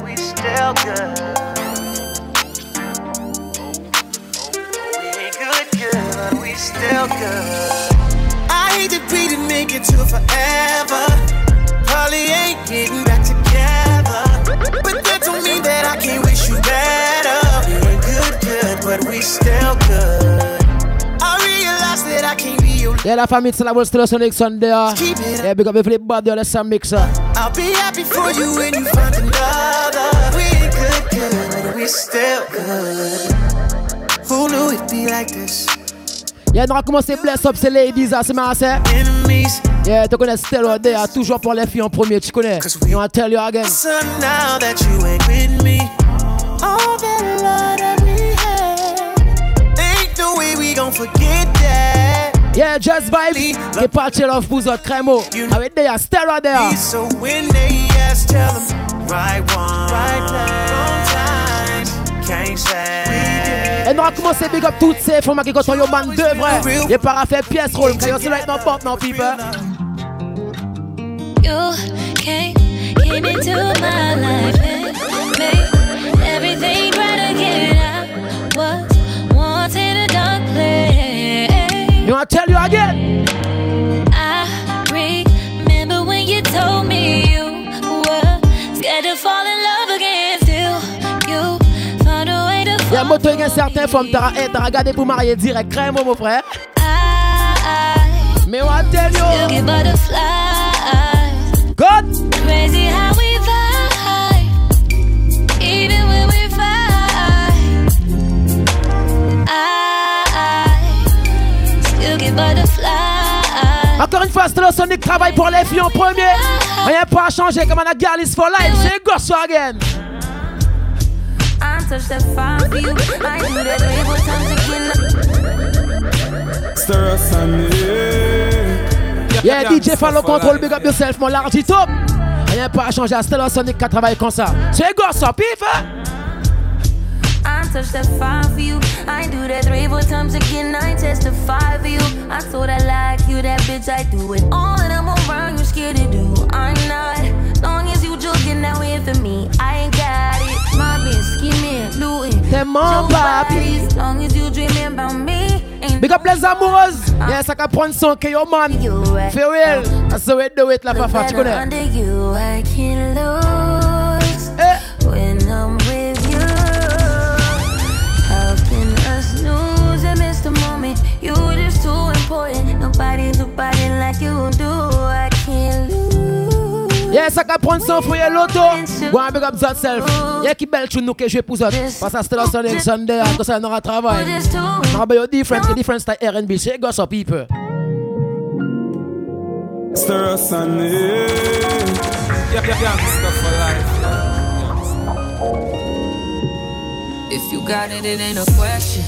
good, we still good. We good, good, we still good. I hate that we didn't make it to forever. Probably ain't getting Yeah, la famille de Salabol still on next Sunday. Ah. Yeah, big because we flip bad, let's some mixer. Ah. I'll be happy for you when you find another. We good, good, we still good. Who knew it'd be like this? Yeah, on va commencer, Bless Up, c'est Ladies, ah, c'est ma Enemies. Yeah, tu connais Stello Day, toujours pour les filles en premier, tu connais. You wanna tell you again. So now that you ain't with me, all that love that we had, ain't no way we gon' forget that. Yeah, just vibes. Get patch it off, booze or cremo. I they are stare there. So when they ask, tell them right one, right time. Can't say. Et nous allons commencer big up toutes ces femmes qui sont your man de vrai. Et par à faire pièce rôle, quand you're right now, pop non, people. You came into my life make made everything right again. You want to tell you again? I remember when you told me you were scared to fall in love again. Still, you found a way to. Y'a moto from Tara. Hey, pour marier direct. Crème, mon frère. Mais what tell you? Crazy how we Encore une fois, Stellar Sonic travaille pour les filles en premier. Rien pas changer comme on a girl for life. C'est Gosso again. Yeah, DJ Fallo Control, big up yourself, mon large top. Rien pas à changer à Sonic qui travaille comme ça. C'est Gosso, pif! Hein. touch that fire for you. I do that three, four times again. I testify for you. I told I like you, that bitch. I do it all, and I'm around. You scared to do? I'm not. Long as you joking now here for me, I ain't got it. My Mobbing, scheming, looting. the all bodies. Long as you dreaming about me. Big up les amoureuses! yes, I can prendre son your man! real? That's the way do it, la papa, tu connais? Under you, I can't lose. like you do, I can't lose. Yes, I can prendre sans Go and big up yourself. Yeah, belle tune nous je pousse up. Parce que c'est la Sunday Sunday, à cause de travail. Now be different, different style R&B. Shake us up, people. Stir for life. If you got it, it ain't a question.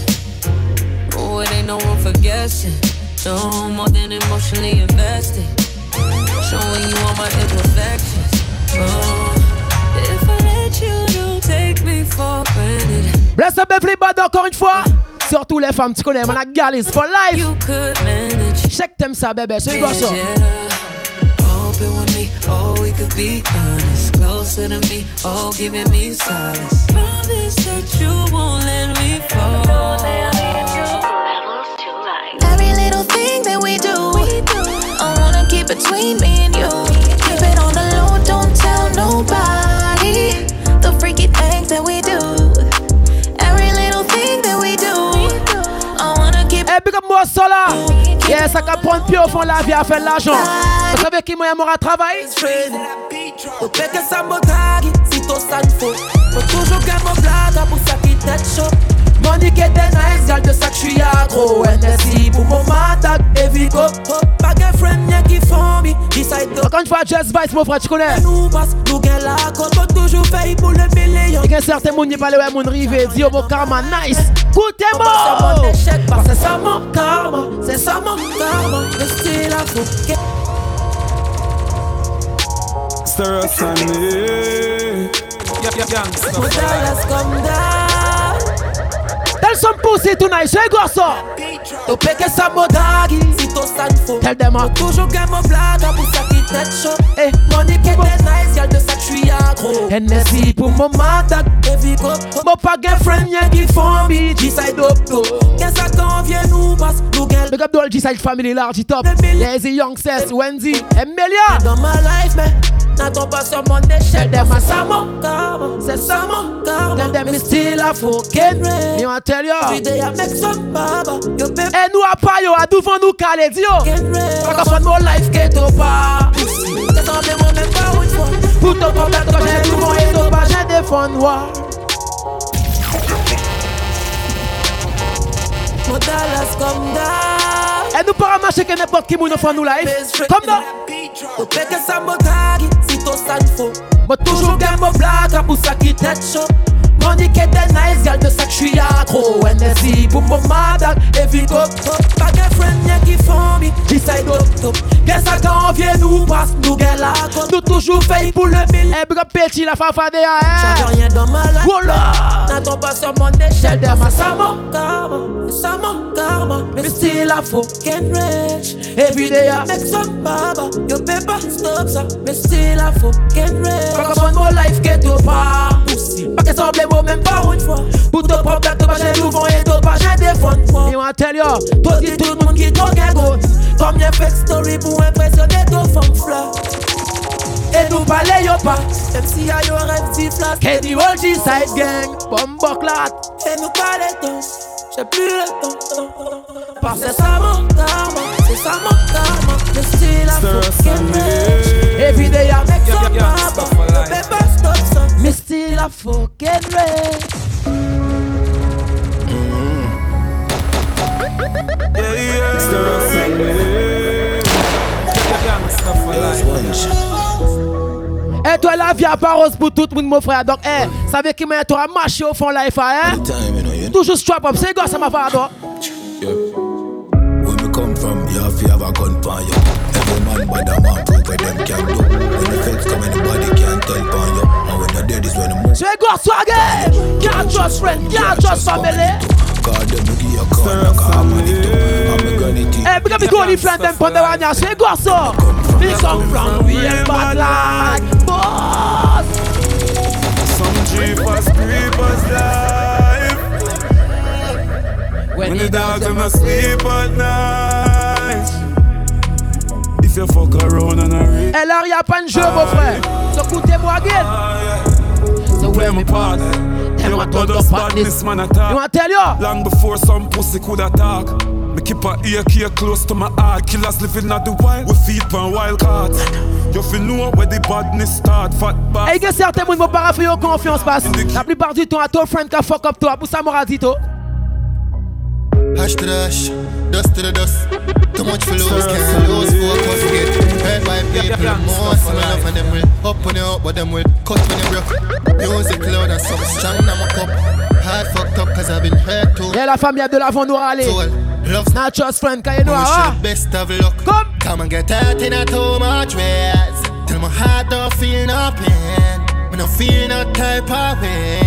Oh, it ain't no one for guessing. So more than emotionally invested. Showing you all my imperfections. Oh, if I let you, don't take me for granted. Bless up everybody encore une fois. Surtout les femmes, tu connais, on a galé, for life. You could manage. Je sais ça, bébé, c'est bonne ça? open with me, oh, we could be honest. Closer to me, oh, giving me solace. Promise that you won't let me fall. between me and you. Keep it on the low, don't tell nobody. The freaky things that we do. Every little thing that we do. I wanna keep hey, big up moi, Sola. Yes, ça prendre plus au fond la vie à faire l'argent. Vous savez qui à travailler? que t'es nice, gal de sac, j'suis agro NSI pour mon m'attaque, et go Pas qu'un friend, rien qui fombi, decide to Encore une fois, Jazz Vice, mon frère, tu connais Nous passe, nous gain la côte on toujours fait pour le million Et qu'un certain monde, n'y pas le même, mon rivé Dis au bon karma, nice, goûtez-moi C'est ça mon karma, c'est ça mon karma Le style à fou, Stir us on it Gangsta Put dollars come down Tell some pussy tonight, shake us up. To peke sa modagi, si to san fo. Tell them uh. up. Toujou gen mo blaga pou sa ki tet chou. Eh, money ki te nice, gal de sa chui a gro. NSI pou mo matak, evi go. Mo pa gen friend yen ki fon bi, G-side up do. Ken sa kan vyen nou bas, nou gen. Big up do all G-side family large it top. Lazy young says, Wendy, Emelia. Dans my life, man. N'attends pas your money, échelle. Them a salmon, karma. Say salmon, karma. Then them is still a fucking rain. Me want to tell you. Every day I make some baba. You be. Eh nous a pas yo a devant nous calé dio. Fuck up on more life, get over. Ah. That's all they wanna go with for. Put up on that quand j'ai du monde et ah. tout bas j'ai des fonds noirs. Mon Dallas comme Dallas. Et nous pourrons marcher que n'importe qui nous fait nous live. Comme ça. si toujours pour on dit qu'elle était nice, y'a de ça que j'suis accro. NSI, boum boum, madame, et vite up, up. Pas de friend, y'a qui font mi, qui side up, top. Bien ça quand on vient nous, passe nous, gars la côte. Nous toujours veille pour le mille. Eh, bro, petit, la fafade, eh. J'avais rien dans ma life. Voilà. N'attends pas sur mon échelle, derrière ma samo, karma, samo, karma. Mais still, I fucking rich. Every day, I make some baba. You paper stop ça, mais still, I fucking rich. Vagabond, mon life, get to far. Pa ke sable wou men pa woun fwa Boutou problem tou pa jen louvon E tou pa jen defon fwa Toz ki tout moun ki ton gen goun Komye fake story pou impresyon E tou fwam fwa E tou pale yo pat M.C.I.O.R.M.C.P.L.A.S K.D.O.G. Side Gang E nou pale yo pat j'ai plus le temps. Parce que ça mon c'est ça mon karma. Le style africain, every day I make some baba. No paper stop son, me style africain. Yeah, yeah. Et toi la vie à rose pour tout le monde mon frère Donc eh, savez qui m'a toi marché au fond la FA hein? toujours strap up. C'est quoi ça, ma Where we come from, you have to have a gunfire. Every man by the man prove them can do. When the feds come, anybody can tell for you. And when you're dead is when the moon. Say quoi ça, again. Can't trust friends. can't trust family. God, them will give you a call, a call money too. I'm a granny tea. Hey, because we go to friend them for the one you say, go so. We come from real bad like boss. Some jeepers, creepers like. When, the dogs in my sleep at night. If you fuck around and I reach. Et là, y'a pas de jeu, mon frère. So écoutez-moi again. So when me party. Them a told us badness, man attack. You want tell you? Long before some pussy could attack. Me keep a ear here close to my heart. Killers living out the wild. We feed on wild cards. You feel know where the badness start. Fat bad. Hey, que certains moun vont pas yo confiance, passe. La plupart du temps, à toi friend qui fuck up toi. Pour sa m'aura dit Hash to the hash, dust to the dust. Too much for lose, can't lose focus. Get hurt by people, most and enough of them will up when they up, but them will cut when they broke. Music loud and some strong now my cup. Hard fucked up cause I've been hurt too. Yeah, la famille a de l'avant nous râler. Love's not just friend, can you know how. Ah? best of luck. Come. Come and get out in a too much ways. Till my heart don't feel no pain. Me no feel no type of way.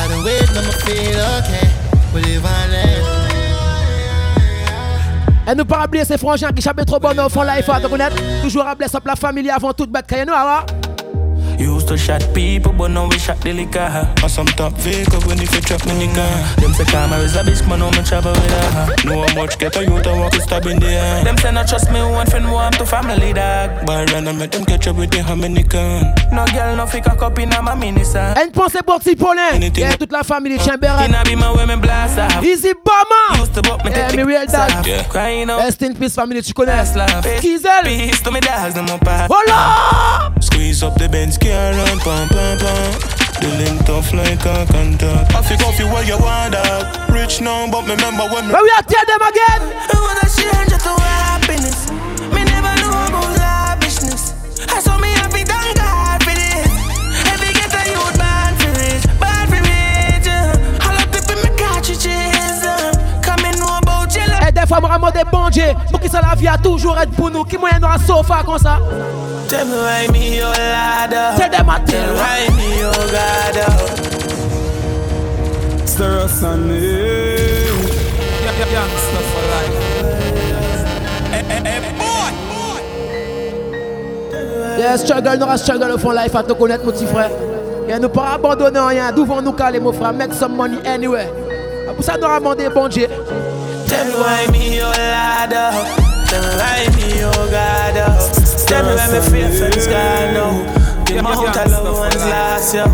I don't wait, no me feel okay. We live and live. Et nous pas oublier ces frangins qui chapent trop bon faut être honnête Toujours à blesser la famille avant toute bataille. Nous, alors. Used to shot people, but now we shot the liquor. On some top vehicle, when if you trap me, nigga. Them say karma is a bitch, man, how much travel with her. Know how much get a youth, I walk stab in the eye. Them say not trust me, one friend, warm to family, dog. But run, I make them catch up with the Dominican. No girl, no fi a up in a ma mini, sir. Elle pensait pour Tipolin. Yeah, toute la famille Chamberlain. In a be my women blast off. Easy bomber. Used to bop me yeah, eh, me real dad. Yeah. Crying out. Rest in peace, family, tu connais. Kizel. Peace to me dogs, no more pass. up. Grease up the Benz car and pam pam pam. The link tough like a contact. I think off you what you want up. Rich now, but remember when. we are tell them again? I wanna see hundreds of happiness. Me never know about lavishness. I saw me Kameraman des banje, pou qui sa la vie a toujours être pour nous. Qui moyen aura a sofa comme ça Tell me why me your ladder Tell them I tell why me your oh, ladder Stir us on eh. yeah, stuff for life Hey, hey, hey, boy Yeah, struggle, nous struggle au fond life à te connaître mon petit frère Et nous pas abandonner rien, d'où vont nous caler mon frère Make some money anyway ah, Pour ça nous ramener bon Dieu Tell me why me your oh, ladder oh. Tell me why me your oh, God up Tell me why me feel for this God no Give my heart to loved ones last yo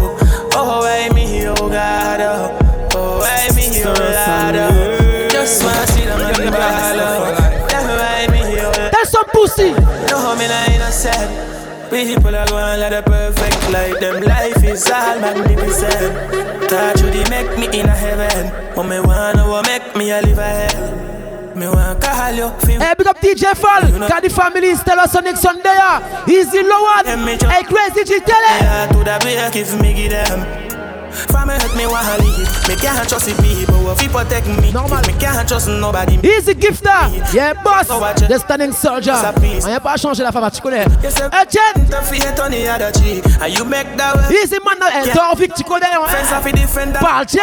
Oh why me your God up Oh why me your ladder Just wanna see the on the ball up Tell me why me your That's some pussy No I me not innocent People are going like the perfect life. Them life is all magnificent. Touch you, they make me in a heaven. But me wanna what make me a live a hell. Me want call you fi Hey, big up DJ Fall you Got the family is tell us on next Sunday He's the low one Hey, crazy G tell it Yeah, to the beer, give me give them from me hurt me wanna leave. Make can't trust the people if you protect me. Normal. Make can't trust nobody. Easy gift now Yeah boss. The standing soldier. On n'a ah, pas changé la femme, tu connais. Etienne. Easy man là. Toi Vic, tu connais. Parle tiens.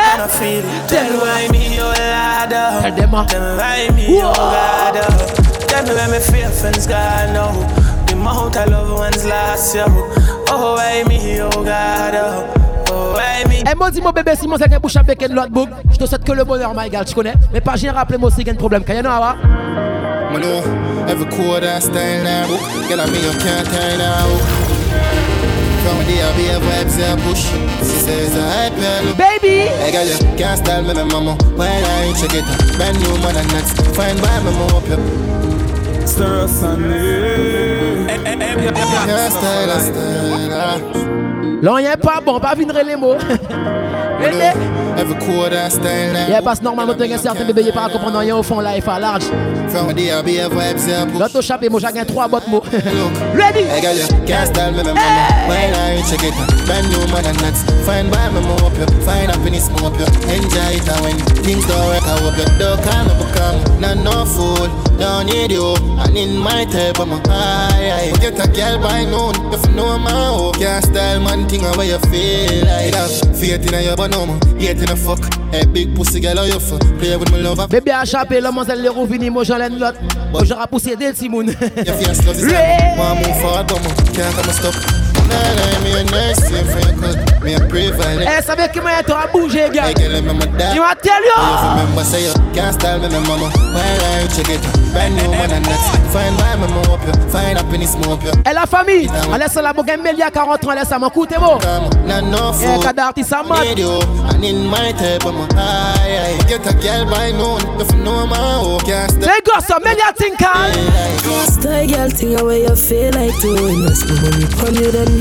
Tell why me your ladder. Tell them. Ah. Tell why me your ladder. Tell me where me fear friends got no. The amount I love one's last year. Oh why me your oh, ladder. Elle m'a dis mon bébé, si mon c'est bouche à bacon, l'autre bouc, je te souhaite que le bonheur, my girl, tu connais. Mais pas j'ai rappelé moi aussi, un problème. Kayano, awa. Mano, every quarter, Baby n'y est pas bon, pas venir les mots. Yeah, parce normalement, tu as certains bébés pas comprendre rien au fond, là, il large. L'autre chapé, moi, j'ai trois bottes mots. Ready? Hey. normal. Yet a fuck. A big pussy girl on your Play with my love. Baby a chapé, la mademoiselle le moi j'en ai Moi d'elle, Simon. mon stop. Eh, ça veut que moi tu as bougé, gars. You want tell you? Remember say you can't style me, my mama. Where I check it, brand new one and next. Find why me move you, find happiness move you. Eh la famille, allez ça la bogaine melia 40 ans, allez ça m'écoute bon. Not no fool. Eh kadar ti sa mat. And in my type I'm Get a girl by noon, if no man who can't style. Les gosses, melia tinkan. Style girl, thing away you feel like doing. Must be when you come you then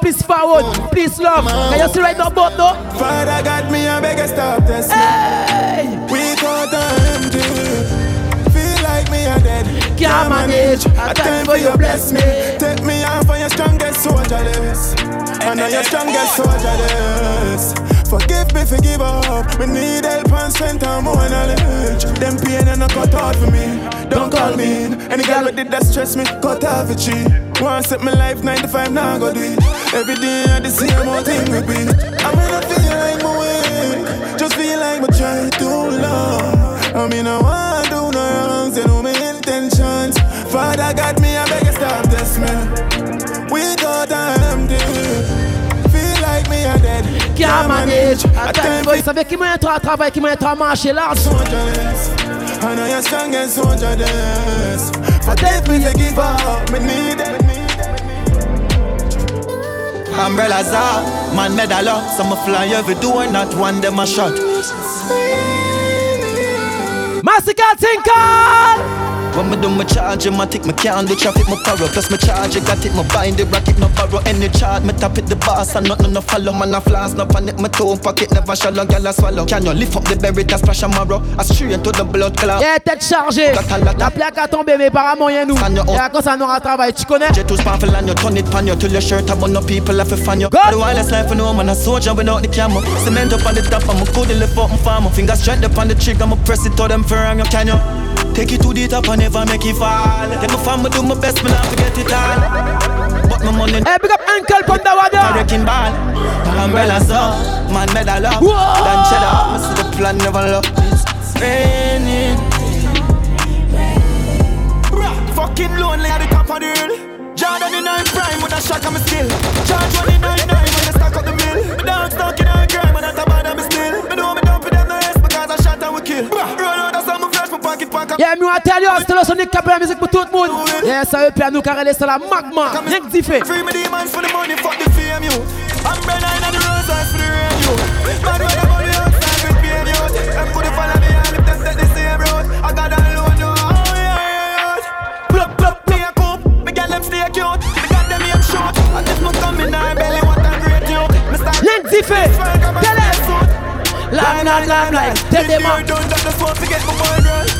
please forward, please love. Can you see right now, both though? Father got me a bigger stop test. Hey. We caught the empty. Feel like me are dead. Can't manage. I thank for your bless me. Take me out for your strongest soldier. I know your strongest soldier. Forgive me, forgive up. We need help and sent and more knowledge. Them pain and I cut out for me. Don't call me. Any girl that did that stress me, cut off for cheat. One set my life 95, now I go do it. Every day I the same old thing repeat. I'm in a feeling like my way. Just feel like my try too long. I mean, I want to do no wrongs, you know my intentions. Father God, can't manage. At times, boy, sabe que manhã entra travail, que manhã entra marcher là. I know you to give up, it. Umbrellas are man medal up. Some fly every door, not one them a shot. Massacre, think When me do my charge, my take my can traffic, my power Plus my I got it, my bind the rocket, no borrow Any charge. me tap it the boss, and nothing no follow Man, I flash, no panic, my fuck pocket, never shallow, gal I swallow Can you lift up the berry, that splash marrow I straight to the blood clot Yeah, tête chargée, la plaque a tombé, mais par un moyen nous Et à cause ça nous travail, tu connais J'ai tout spaffle and you turn it pan you Till your shirt up on the people, left feel fan you Go! The wireless life, no man, a soldier without the camera Cement up on the top, I'm a good lift up, I'm farmer Fingers straight up on the trigger, I'm a press it to them for I'm you, can you Take it to the top and never make it fall. Get my family do my best, me not forget it all. But my money. Hey, big up Uncle Pondawada. Breaking ball. Umbrella so. Man, medal up. Whoa. Dan cheddar. I see the plan never look. It's raining. Bruh, fucking lonely at the top of the hill. Jordan in nine prime with a shot on me still. Charge one in nine nine when I stack up the mill. Me dogs stuck in a grime and I top of them still. Me know me done for them no yes because I shot and we kill. Bruh, run out yeah, me want tell you, still music tout Yeah, magma. Free me demons for the money, fuck the fame you. I'm burning on the for the rain you. Bad man, on the outside with you. me, the same road. I got a oh yeah, yeah. play a Me get them stay cute. Me got them aim short. come in great you. Tell them. Lam, lam, lam, Tell them Don't have the phone to get my mind right.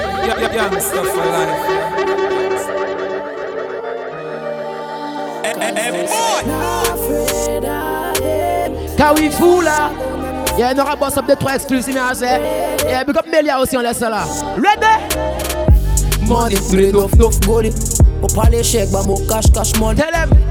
Quand eh, eh, eh, for là, il y a un aura boss de trois exclusif, mais Il Melia aussi, on laisse ça là. Ready? Money, three, On parle shake, mon cash, cash money.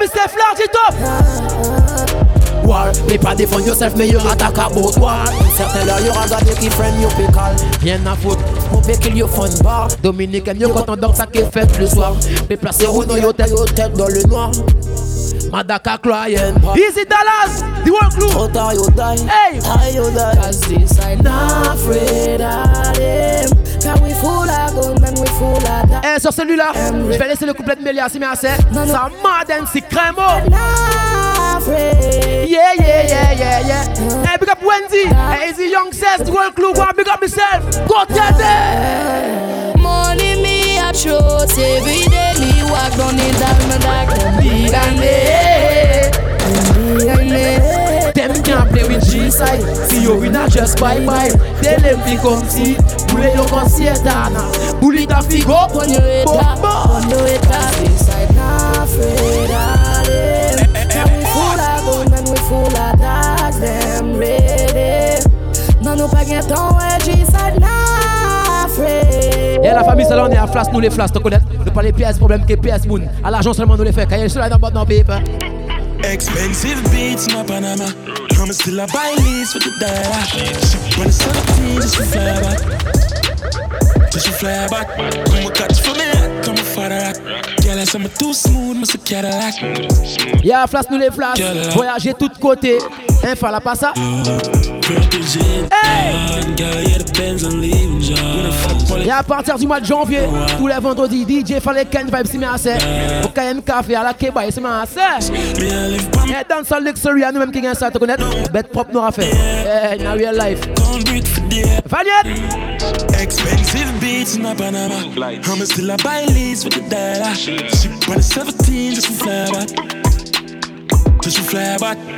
mais c'est large et top Mais pas défendre yourself, mais y'aura ta cabot war. Certains là, y'aura gardé qui freine yo pécal. Rien à foutre, on peut kill your fun bar. Dominique aime mieux quand on dort à qui fait le soir. Mais placez-vous dans yo tête dans le noir. Madaka crying. Easy dollars, the one clue. But I you die, hey. I you not afraid of them. we full of gold, man, we full of that. Eh, sur celui-là, je vais laisser le couplet de Mélia, si mais assez. Ça m'adène, si crémo. Oh. Yeah, yeah, yeah, yeah, yeah. Hey, eh, big up Wendy. Eh, hey, Easy Young says, the world clue, one, big up myself. Go get it. Money me, I trust every day. Agonidal man combi Combi ane Dem can't play with G-side See you we just bye-bye Tell them fi come see Boule yo kon siye dana Boule ta fi go Pon yo eta Pon yo eta G-side na fe dale Nan we fool a we ready Nan nou pa gen ton Et la famille, celle-là, on est à flas, nous les flas, tu connais. Ne pas les pièces, problème que PS moon. À l'argent seulement, nous les fait. Quand il y a soleil dans le hein. Expensive beats, my Panama. I'ma still a buy for the when fly back. Just fly back. for me, come on Girl, Y'a yeah, flas, nous les flas. Voyager tout côté, Info, hein, la pas ça. Et à partir du mois de janvier, tous les vendredis, DJ Fallait Ken Vibes Simassé. Pour KM Café, à la Keba sœur Et dans sa luxury, à nous-mêmes qui gagnons ça, tu connais Bête propre, nous a fait. Hey, now real life. Valiant! Expensive beats in my Panama. I'm still a buy leads with the dollar. She bought a 17 just to fly back. Just to fly back.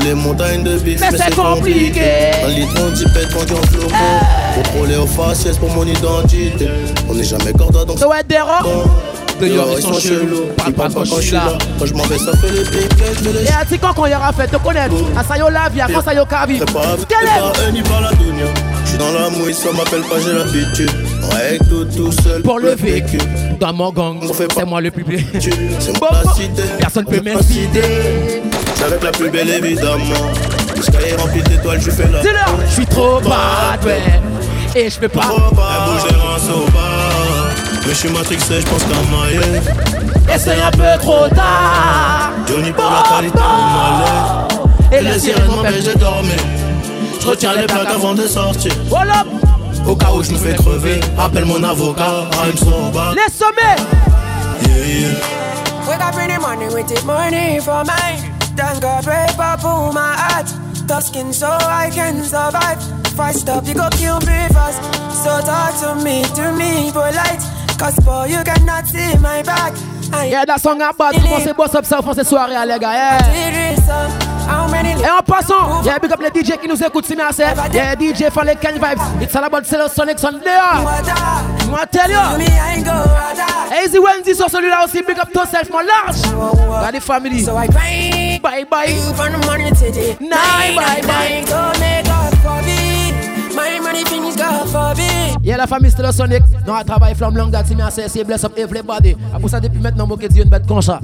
les montagnes de bif, mais, c'est compliqué. Un litre, on dit pète, on dit en flot. Contrôlé eh. aux faciès pour mon identité. On n'est jamais corda donc. Ouais, des D'ailleurs, ils sont chelous. Parle pas quand je suis là. Quand je m'en vais, ça fait les piquets. Et à ti quand y aura fait, te connaître. À ça la vie, à quand ça yo kavi. Quel est par la J'suis dans la mouille, ça m'appelle pas, j'ai l'habitude. Ouais, tout, tout seul. Pour le vécu. Dans mon gang, c'est moi le public. C'est mon Personne peut m'inciter. J'suis avec la plus belle évidemment. Le sky est rempli d'étoiles, je fais la. là, je suis trop bad, ouais. Et je peux pas. Trop bad. Elle bouge des Mais je suis matrixé, je pense qu'à maillet. Et c'est un peu trop tard. Johnny pour la qualité en Et les sirènes mais de dormir. Je retiens les plaques avant de sortir. Au cas où je fais crever, appelle mon avocat, I'm so bad. Les sommets! Yeah, yeah. We got pretty money, we money for mine my so I can survive. you kill me So talk to me, to me, light Cause boy, you cannot see my back. Yeah, that song up Et en passant, yeah, big up les DJ qui nous écoutent, c'est merci. Yeah, DJ fan les Ken Vibes, it's all about Cello Sonic Sunday. Moi, tell you. Easy Wednesday sur celui-là aussi, big up yourself, mon large. Regardez, family. Bye bye bye. from morning to bye. Night bye bye. Yeah, la famille bye. Sonic, non, travail travaille Bye longue, Bye bye. Bye bless up everybody. pour ça, depuis maintenant, moi, Bye une bête comme ça.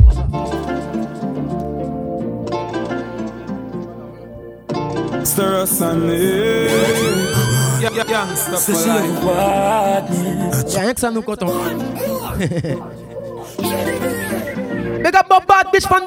Yeah, yeah, yeah. C'est Y'a rien que ça nous coton. Hein. Big up bye bad bitch from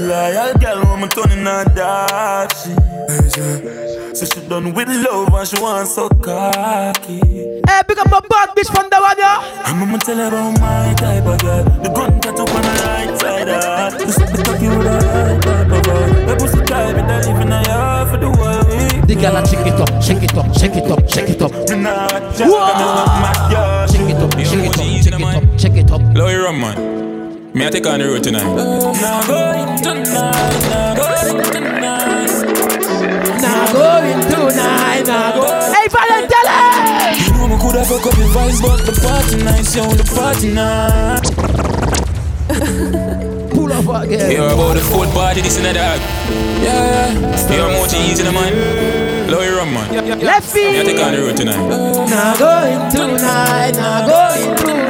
Loyal girl, woman turning her dark. So she done with love and she want so cocky. Hey, pick up my bad bitch from the one, yeah. I'm gonna tell her about my type of girl. The gun tattoo on the right side, ah. This is the cocky with the right type of girl. The pussy tight, but I even in a for the world. The girl, I check it up, shake it up, shake it up, shake it up. Whoa! Shake it up, shake it up, shake it up, shake it up. Low, you man. Me I take on the road tonight. Now going tonight, now going tonight. Now going tonight, now going. Hey, Valentele! You know me coulda fuck up your vibes, but the party nice, yo, the party nice. Pull up again. You're about the fourth party, this and that. Yeah. You're more cheese in the mind. Low your rum, man. Left feet. Me I take on the road tonight. Now going tonight, now going tonight.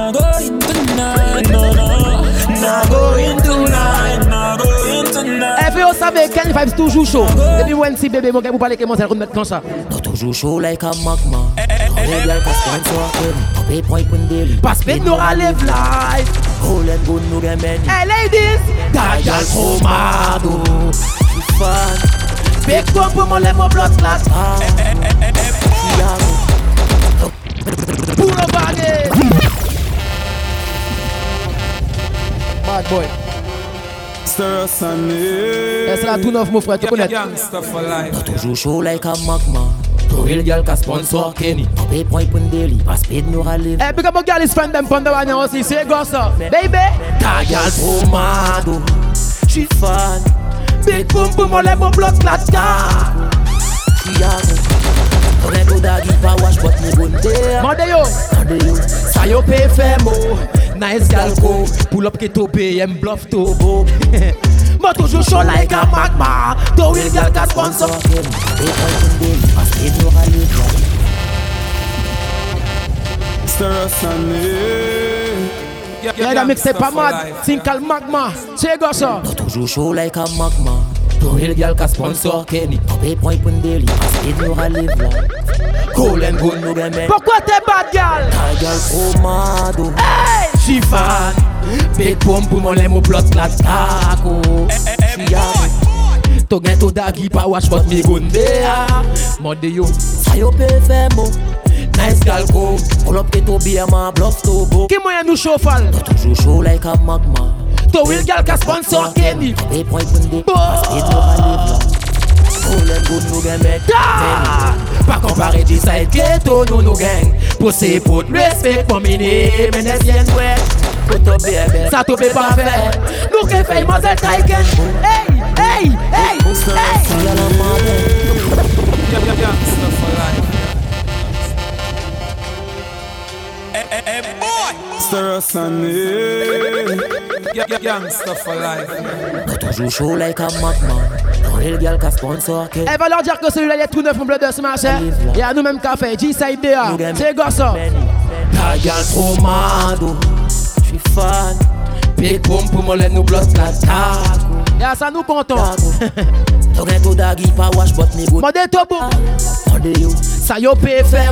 Sabe, Kenny Fives toujou chou. Depi mwen si bebe mwen gen pou pale keman se roun met kansha. Toujou chou like a magma. Mwen biye kaskan so akèm. Apey pwoy pwende li. Paspe nou a lev laj. O len goun nou gen meni. Hey ladies! Dajal Romado. Jou fan. Bek to pou mwen le mwen blot flas. Apo. Yago. Pou yon bane. Mad boy. Et c'est la tout neuf, mon frère, tu connais. T'as toujours chaud like a magma. Real girl ka sponsor Kenny Papi point pun daily Pas speed nous ralive Eh big up mon girl is friend them Panda wanya aussi C'est gosse Baby Ta girl trop mado She's fun Big boom boom On lève mon bloc la ta Tiago On est au dagi Pa wash But me gun there Mande yo Mande yo Sa yo pe fe mo nice gal go. Pull up get obey and bluff to go. But toujours show like a magma. The real gal got sponsor. Yeah, that makes it pas mad. Think al magma. Check us out. But toujours show like a magma. The real girl can sponsor. Kenny, pay point when daily. Cause it no live like. Cool and good no them. Pourquoi t'es bad girl? Ta girl trop oh, mad. Hey! G-Fan Big boom pou moun lè mou blot plat tako To gen to dagi pa wach pot mi gonde ya Mode yo, sayo pe fe mo Nice gal go, kolop te to biye ma blof to bo Ki mwen nou chofal? To toujou chou like a magma To wil gal ka sponsor Kenny E point mwen de, maske to valè blan par gout nous nous que Pas nous dis ça pour respect pour ça pas taille Hey, hey, hey, hey Hey, hey, hein. eh, eh, eh, Gangsta for life. toujours chaud like a madman. Real girl qui a sponsor. Elle va leur dire que celui-là, il est tout neuf en bleu de ce marché. Et à nous même café, G-Side DA. C'est gosson. Ta gueule trop mado. J'suis fan. Big boom pour moi, nous bloque la taco. Et ça nous content. T'as rien tout d'agui, pas wash, bot ni goût. Mandez-toi, boum. Mandez-you. Ça yo, PFM,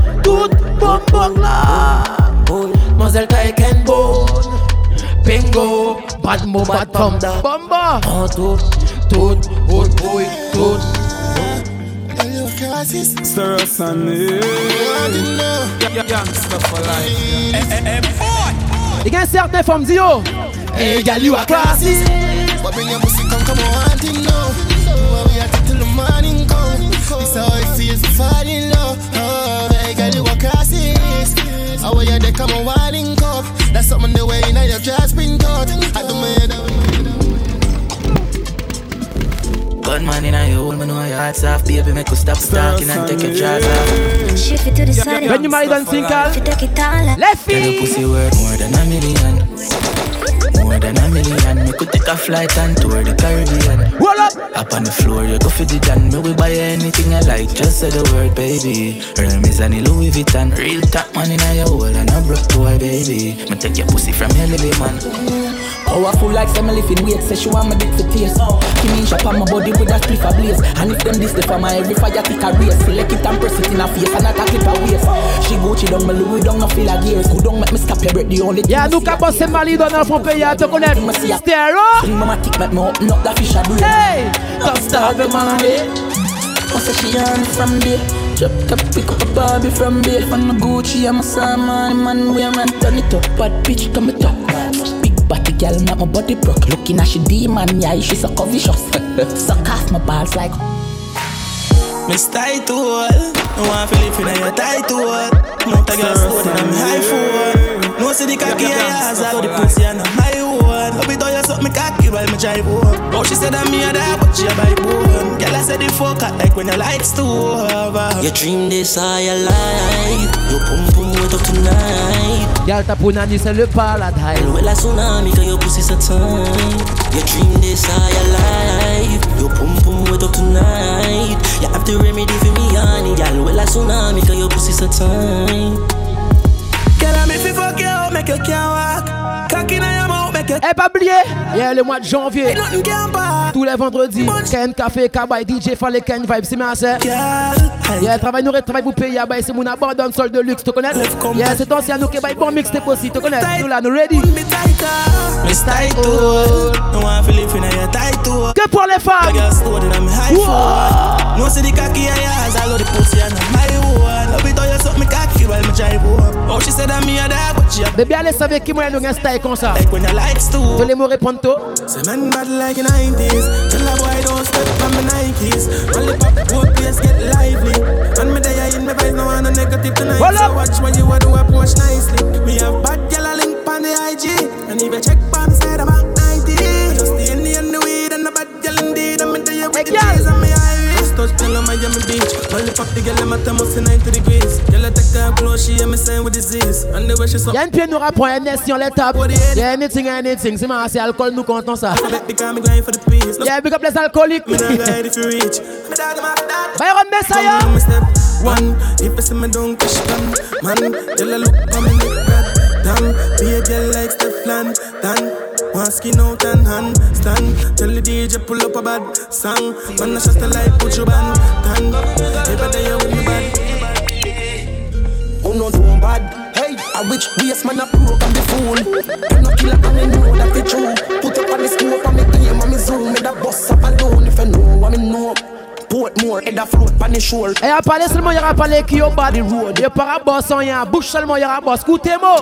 Tout bon bon la Mazel ka e ken bon Bingo Bad mo bad pom da Bomba An oh, tout Tout Out boy Tout Stir us on it Gangsta for life Eh eh eh boy E gen certain fom di yo E gal you a classes But bring your pussy come come on thing now Why we a till the morning come This how it feels to fall in love classics. How are you come on winding cup? That's something the way now you just been cut. I do it. Good man in your hole, me know your heart's off Baby, make you stop stalking and take your jaws off Shift it to the side When you married and single Left feet Girl, your pussy worth more than a million more than a million. We could take a flight and tour the Caribbean. Roll up! Up on the floor, you go for the dan. Me we buy anything I like, just say the word, baby. Hermes and the Louis Vuitton. Real top money in your hole and a broke boy, baby. Me take your pussy from your living man. Powerful like some living weight, say she want me dick for taste. Kimmy shop on my body with a spliff a blaze. And if them this the my every fire tick a race. Select it and press it in her face, and not a clip a waist. She Gucci down my Louis down, no feel a gears. Who don't make me stop your breath, the only thing. Yeah, nous qu'à penser malido dans son pays, à te connaître. Stéro. Bring my kick, make me open up that fish a breeze. Hey, don't starve me, mommy. I say she on from there. Drop top, pick up a Barbie from there. From the Gucci, I'm a Sam, man, man, we man, turn it up. Bad bitch, come it up. But the girl make my body broke. Looking at she demon, yeah, she so covetous. Suck off my balls like. Miss title, no one feel it in your title. Mount a girl road and I'm high for. No see the cocky eyes, all the pussy and I'm high Love it how you suck me cocky while me drive home. Oh, she said that me a dog, but she a buy bone. Girl, I said the fuck out like when the lights too over. You dream this all your life. Your pum pum wet up tonight. Girl, ta punani c'est le paradise. Elle la tsunami quand your pussy's a tight. You dream this all your life. Your pum pum wet up tonight. You have the remedy for me, honey. Girl, Well, a tsunami quand your pussy's a tight. Girl, I'm if you fuck you, make you can't walk. Cocky now Et eh, pas oublié, il le mois de janvier. Tous les vendredis, Ken Café, by DJ, Ken Vibe, c'est ma sœur. Il travail, travail c'est mon abandon, sol de luxe, tu connais? Hier ancien, nous qui bon mix, c'est possible, tu connais? Nous nous ready. Que pour les femmes? tell you something cocky while me drive up. Oh, she said that me a dog, but she a... Baby, allez savoir qui moi nous un style comme ça. Like when your likes to... Tous les mots répondent tôt. C'est man bad like in 90s. Tell a boy don't step on my Nikes. All the pop, poor place get lively. And me day I in my vibes, no one a negative tonight. Hold so up. watch when you a do approach nicely. Me have bad girl a link on the IG. And if you check by me, say the man. Miami Beach. Only fuck the girl in my thermos into 90 degrees. Girl, I take her close, she hear me saying with disease. And the way she so. Y'a une pied nous rapproche, NS si on les tape. Y'a anything, anything. Si man, c'est alcool, nous comptons ça. Yeah, big up les alcooliques. Byron Messiah. One, if I see me don't push them, man, tell I look for me look bad. Damn, be a girl like Teflon, damn. Masking out and hand stand. Tell the DJ pull up a bad song. Man, I just the light, put your band tan. Every day you with me bad. Who knows who bad? Hey, A witch waste man a broke and the fool I'm not killer and I know that the true. Put up on the scope and me aim and me zoom Me that boss up alone if I know what me know boat more, head a pan the shore. Et à parler seulement, y'aura parlé qui au bas du road. Et par rapport sans y'en bouche seulement, y'aura boss, écoutez-moi.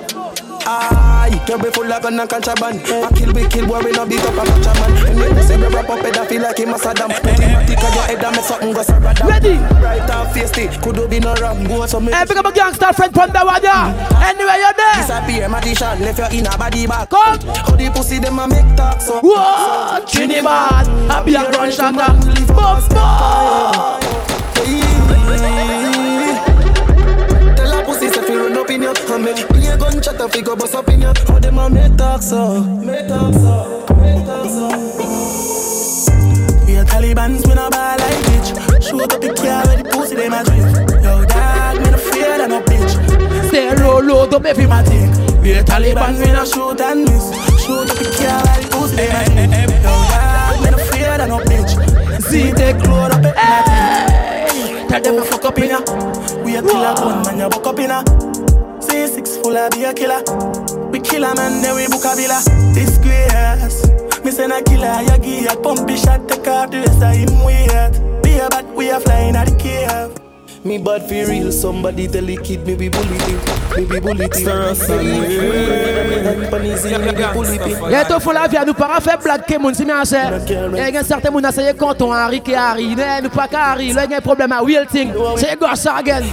Aye, can be full of gun and contraband. I kill, we kill, boy, we no beat up a macho man. And when you say we rap up, I feel like him a Saddam. Put him a tick on your head and me something go Saddam. Ready? Right and face it, could do be no ram. Go so me. Hey, pick up a gangster friend from the water. Anyway, you're there. Disappear, magician, left your inner body back. Come. How the pussy them a make talk so. What? Trinidad, a be a gunshot. Bump, bump bust up in ya, them make talk so, make talk so, make talk so. We are Taliban's, we no buy like bitch. Shoot up the car with the pussy, they my Yo, dog, me no fear no bitch. Say roll load up every matic. We Taliban, we no shoot and miss. Shoot up the car with the pussy, they my Yo, dad, me no fear no bitch. See, take clone up it. Tell them to fuck up in We a killer gun, man, you buck up in ya. See, six full of be a killer. We kill a man, then we book a villa. Disgrace. Me send a killer, you give a pumpy shot, take off the rest of him weird. Be a bat, we a flying at the cave. Me bad for somebody tell me be bully Me be bully Les la vie nous para fait blague que mon Il y un certain mon quand on Harry qui Harry, nous pas Harry, il y a un problème à wheel C'est quoi ça again.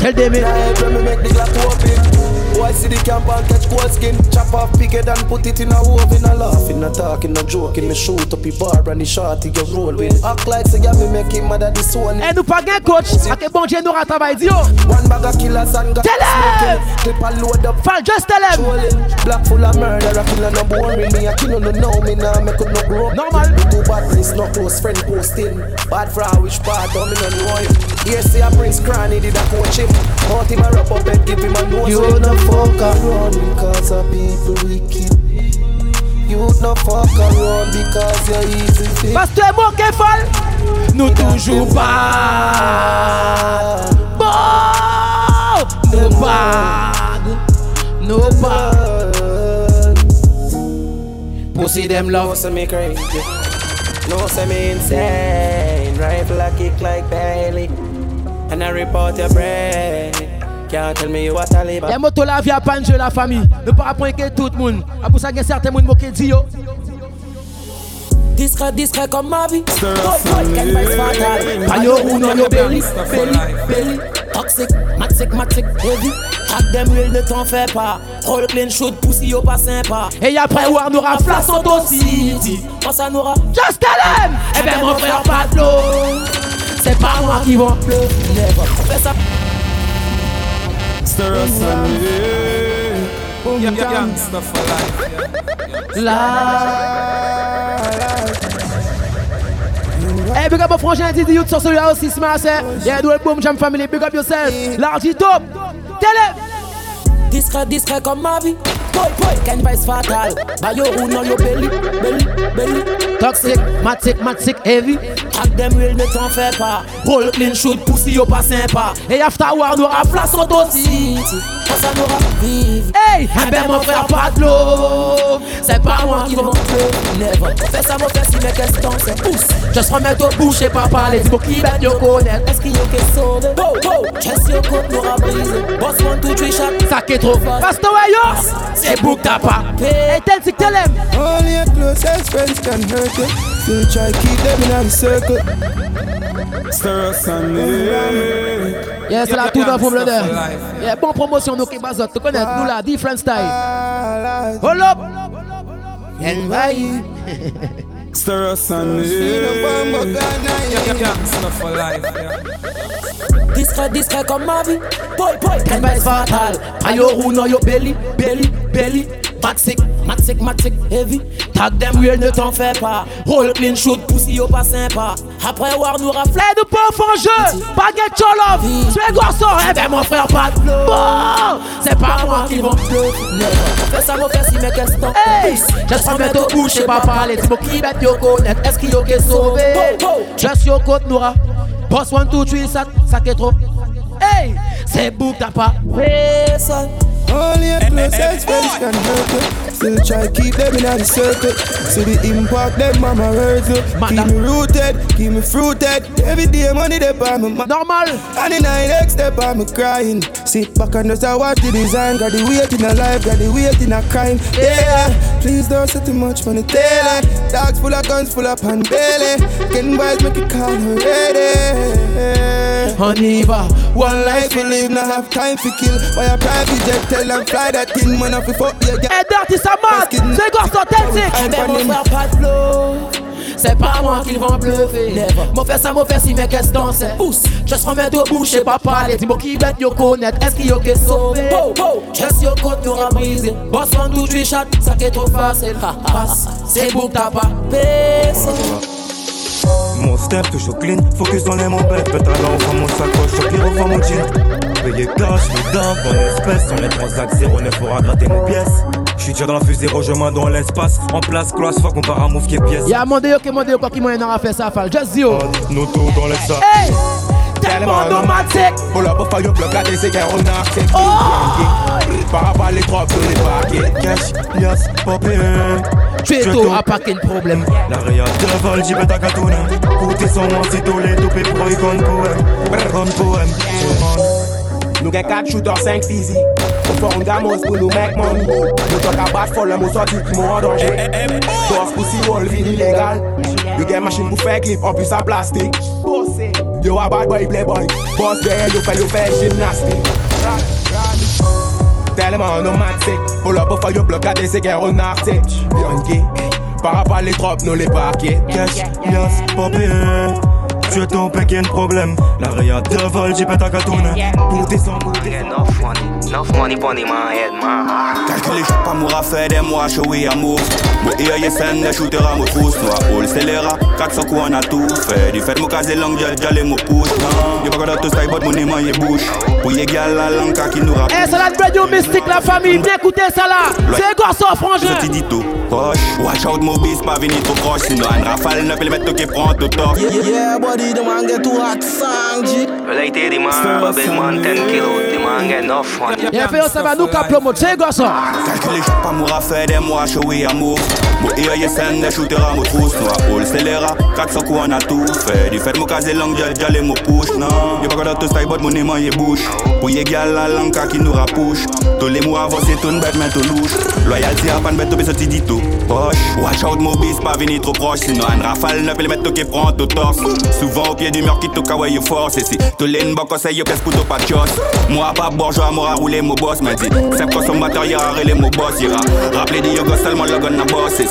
Tell Boy, see the camp and catch cold skin. Chop off picket and put it in a oven. A laughing, a talking, a joking. Me shoot up the bar and the shorty get roll with. Act like say, yeah, me make him mad at this one. Hey, eh, nous pas gain coach. A que bon Dieu nous travail, Yo, One bag of killers and got Tell him! Clip a load up. Fall, just tell him. Black full of murder, a killer no boring. Me a killer no know me now, me could no grow up. Normal. Do bad place, no close friend posting. Bad for wish part, don't me no know him. Here see a prince cranny did a coach him. Hunt him a rub up and give him a nose. You know fuck around because of people wicked. You no fuck around because you're easy. Parce que mon fall, nous toujours bad. Bon, no bad, no bad. Pussy them love to me crazy. No, say me insane. Rifle I kick like Bailey, and I report your brain. Les motos la vie à panne la famille. Ne pas apprendre tout le monde. A ah, pour ça y a certains gens qui disent yo. Discret, discret comme ma vie. Ayo ou non yo belly, belly, belly. Toxic, maxic, maxic, heavy. Track them real, ne t'en fais pas. Roll clean shoot, poussy pas sympa. Et après on aura place en City. Quand ça Nora, Just tell them! Eh ben, eh ben mon frère Pablo C'est pas moi qui va Fais ça. gangster Rasta Boom, gangster for life. life. Hey, big up my franchise, the youth so sorry, see smart, Yeah, do it, boom, jam family, big up yourself. Large it up. Tell him. This Discret, discret comme ma vie. boy, boy, can vice fatal. By your own your belly, belly, belly. Toxic, matic, matic, heavy. Ak them real me t'en fais pas. Roll clean shoot, pussy yo pas sympa. Et after war, nous rafla son dossier ça m'aura rend Hey, eh ben mon frère, pas de l'eau. C'est pas moi qui monte le Fais ça, mon frère, si mes questions c'est pousse. Je serai mettre au bouche et pas parler. Dis-moi qui va yo' connaître. Est-ce qu'il y a qui sauve? Wow, wow. Chess, yo, ah, compte nous rabrise. Boss, one, two, three, shot. Ça qui est trop fort. Pastor Wayos, c'est bouc t'as pas. Et tel, si que t'aimes. Only your closest friends can hurt you. try try keep them in a circle. Yes, c'est la tout d'un pour l'honneur. Yeah, Bon promotion, nous qui basons. Tu connais, nous la, different style. Hold up! Envahit. Stir us on Discret, discret comme ma vie. Boy, boy, can fatal. Ayo, ou non, yo, belly, belly, belly. toxic. Matic, matic, heavy. Tag them ne t'en fais pas. Roll clean, shoot, pussy, yo pas sympa. Après avoir nous de pauvres en jeu. Baguette love, tu es eh ben mon frère, pas de c'est pas moi qui vont flow. Fais ça, mon frère, si mes questions. Hey, je te bientôt au bouche, pas parler. Dis-moi qui bête, yo connaître, est-ce qu'il y a qui sauvé? Just yo côte, Noura. Boss one 2, three ça, ça qui trop. Hey, c'est bouc, t'as pas. All your close ex friends can hurt you. Still try keep them in the circle. See the impact them mama hurts you. Keep me rooted, keep me fruited. Every day money they buy me normal. And the nine X they buy me crying. Sit back and just watch the design. Got the weight in a life, got the weight in a crime. Yeah, please don't say too much money. Tell her. Dog guns full up on belly. Getting wise, make it call her ready. Honey, one life we live, not have time to kill. Why a private jet tell them fly that thing, man, if we fuck your girl. Hey, that is a man. They got authentic. I'm on the flow. C'est pas moi qu'ils vont bluffer. Mon fait ça, mon fait si mes questions c'est Pousse, Je from mes deux bouches et pas parler. Dis-moi qui bête, yo connaître. Est-ce qu'il y a que sauvé? Je yo côté nous a brisé. Boss en suis chat, ça qui est trop facile. Passe, c'est pour t'as pas baissé mon step, toujours clean, focus dans les m'embêtes, pète alors on prend mon sacoche, au pire on prend mon jean. Payé cash, les dames, en espèces, on les transac 09 pour gratter nos pièces. J'suis déjà dans la fusée, main dans l'espace. En place, classe, fuck, on part à move qui est pièce. Y'a Mondeo qui Mondeo, quoi qui m'en a fait ça, fall. Just zio Nous tous dans les sacs. Hey! Tellement automatique. Pour la fire, bloc la DC, y'a on a fait Oh! Par rapport à les trois, pour les paquets. Cash, yes, popé. Peto a pas qu'un problème. La réal j'y vais beta katouna. Koute son c'est tout les toupé pour y un poème. Kon poème. Nous gagnons 4 shooters, 5 easy. Nous for un gamos pou make money. à battre folle, bat fol, mou soti, mou nous danje. Dos pou si wol vin illégal machine pour faire clip En plus a plastique Yo a bad boy, playboy. Boss girl, yo fe yo fe gymnastique tellement nomatique. Pour up for your bloc à des cigares au nartique. par rapport à les drops, nous les parquets. Cash, yes, papier. Tu es ton pékin problème. La rayade de vol, J'y pète à gatoune. Pour descendre embouts, rien Enough money pon my head, man Calculé, je pas moura, fait des mois, show et amour Moi hier, y'a scène, des shooters à me pousse Moi, Paul, scélérat, 400 coups, on a tout fait Du fait, mon casé langue, j'ai déjà les mots pousse hein. Y'a pas qu'on tout style, but mon aimant, y'a bouche Pour y'a gars, la langue, qui nous rappelle. Eh, ça la radio mystique, la famille, écoutez ça là C'est quoi ça, frangin dis tout. poche Watch out, mobis, pas venir trop proche Sinon, un rafale, ne peut le mettre qui prend tout top Yeah, yeah, body, de man get too hot, sang, G Related, the big man, 10 kilos Demande, man get enough, Minha filha, você ça va nous você je pas mourra, des je suis amour. Mon IAIS de shooter à mon trousse, noir le scélérat 400 coups on a tout fait Du fait mon casé langue, j'allais mon push, non Y'a pas d'autre style, bot mon aimant y'a bouche Pour y'a la langue qui nous rapproche Tous les mots avancés, tout une bête mais tout louche Loyalty à panne bête, tout petit dit tout Poche, watch out mon bis, pas venir trop proche Sinon un rafale neuf, mètres mettre qui prend tout torse Souvent au pied du mur qui tout kawaii y'a force Et si tous l'en bon conseil y'a qu'est-ce pour tout pas de chose Moi pas bourgeois, moi à rouler mon boss m'a dit C'est consommateur y'a les mon boss ira Rappelez des yogos seulement le gun à boss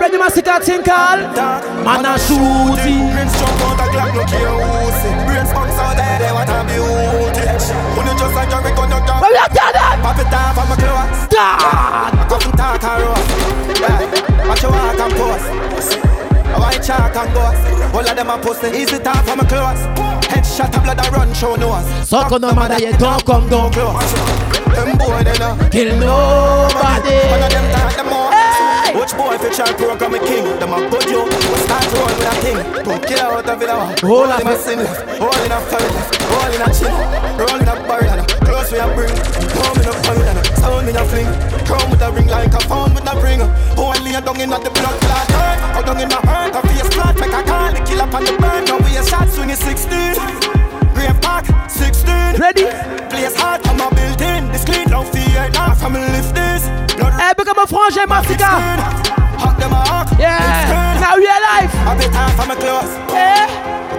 bread, you must see cats in call. Man a shooting. Brains jump out a clock, look here who see. Brains bounce out they want a beauty. When you just like Jerry, gun your gun. Well, you tell them. Pop it off, I'm a clower. Stop. Come talk a roast. Yeah. Watch your walk and pose white shark and go All of them a pussy Easy talk from a close Headshot a blood a run show no nose Suck on no matter you don't come down close Them boy they know Kill nobody One of them talk them all. Watch boy if you try to program a king Them a good yo, We start roll with a thing Two killer out of it all All in a sin left All in a family left All in a chin Roll in a barrel vibes we I bring. Home in a fire and a sound in a fling. Chrome with a ring like a phone with a ring. Who I lay down in the blood clot hurt. down in the hurt. A face clot make a call. The kill up on the burn. Now we a shot swinging 16. Grave park 16. Ready? Place hard on my building. This clean no fear. Now family lift this. Blood. Hey, eh, become a frangin, ma cigar. Hot them a Yeah. Now real life. I bit time for eh? my clothes. Yeah.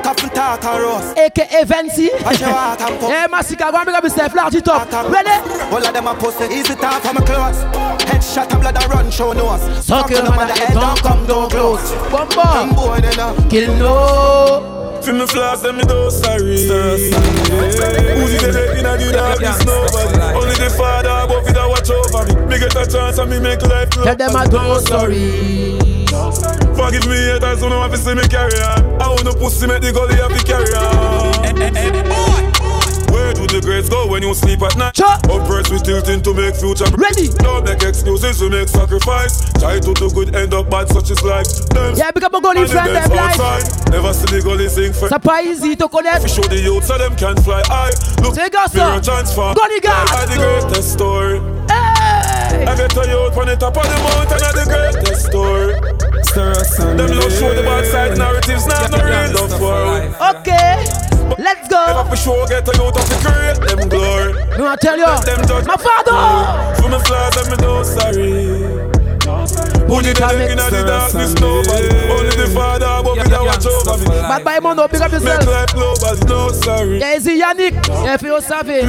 AKA Vency. hey, Masika, go and bring up yourself, large it up. Ready? All of them are pussy. easy time for my clothes. Headshot and blood a run, show nose. Suck your mother, head don't come, don't close. Bumbo. Kill no. Feel me flaws, then me do sorry. Who's the in nobody. Only the father above it that watch over me. Me get a chance and me make life Tell them I don't sorry. Forgive me haters know to see me carry on. I want no pussy make the gully have to carry on. Eh, eh, eh, the grades go when you sleep at night. Cha. Upwards we still tend to make future. Ready. Don't make excuses, we make sacrifice. Try to do good, end up bad, such is life. Them yeah, become a goalie friend, them life. Never see the goalie sing for. Sapa easy to connect. We show the youth so them can not fly high. Look, take us up. transfer. Goalie gas. I the greatest story. Hey. I get a youth on the top of the mountain, I the greatest story. Sarah Them no show the bad side narratives, not yeah, no real love for. Okay. Let's go. Never for sure get a youth of the them glory. No, I tell you, them my father. For me flaws I'm no sorry. Only the link in the darkness, nobody. Only the father, but we don't watch over me. Bad boy, man, no big up yourself. Make life global, no sorry. Yeah, it's Yannick. Yeah, for you savez.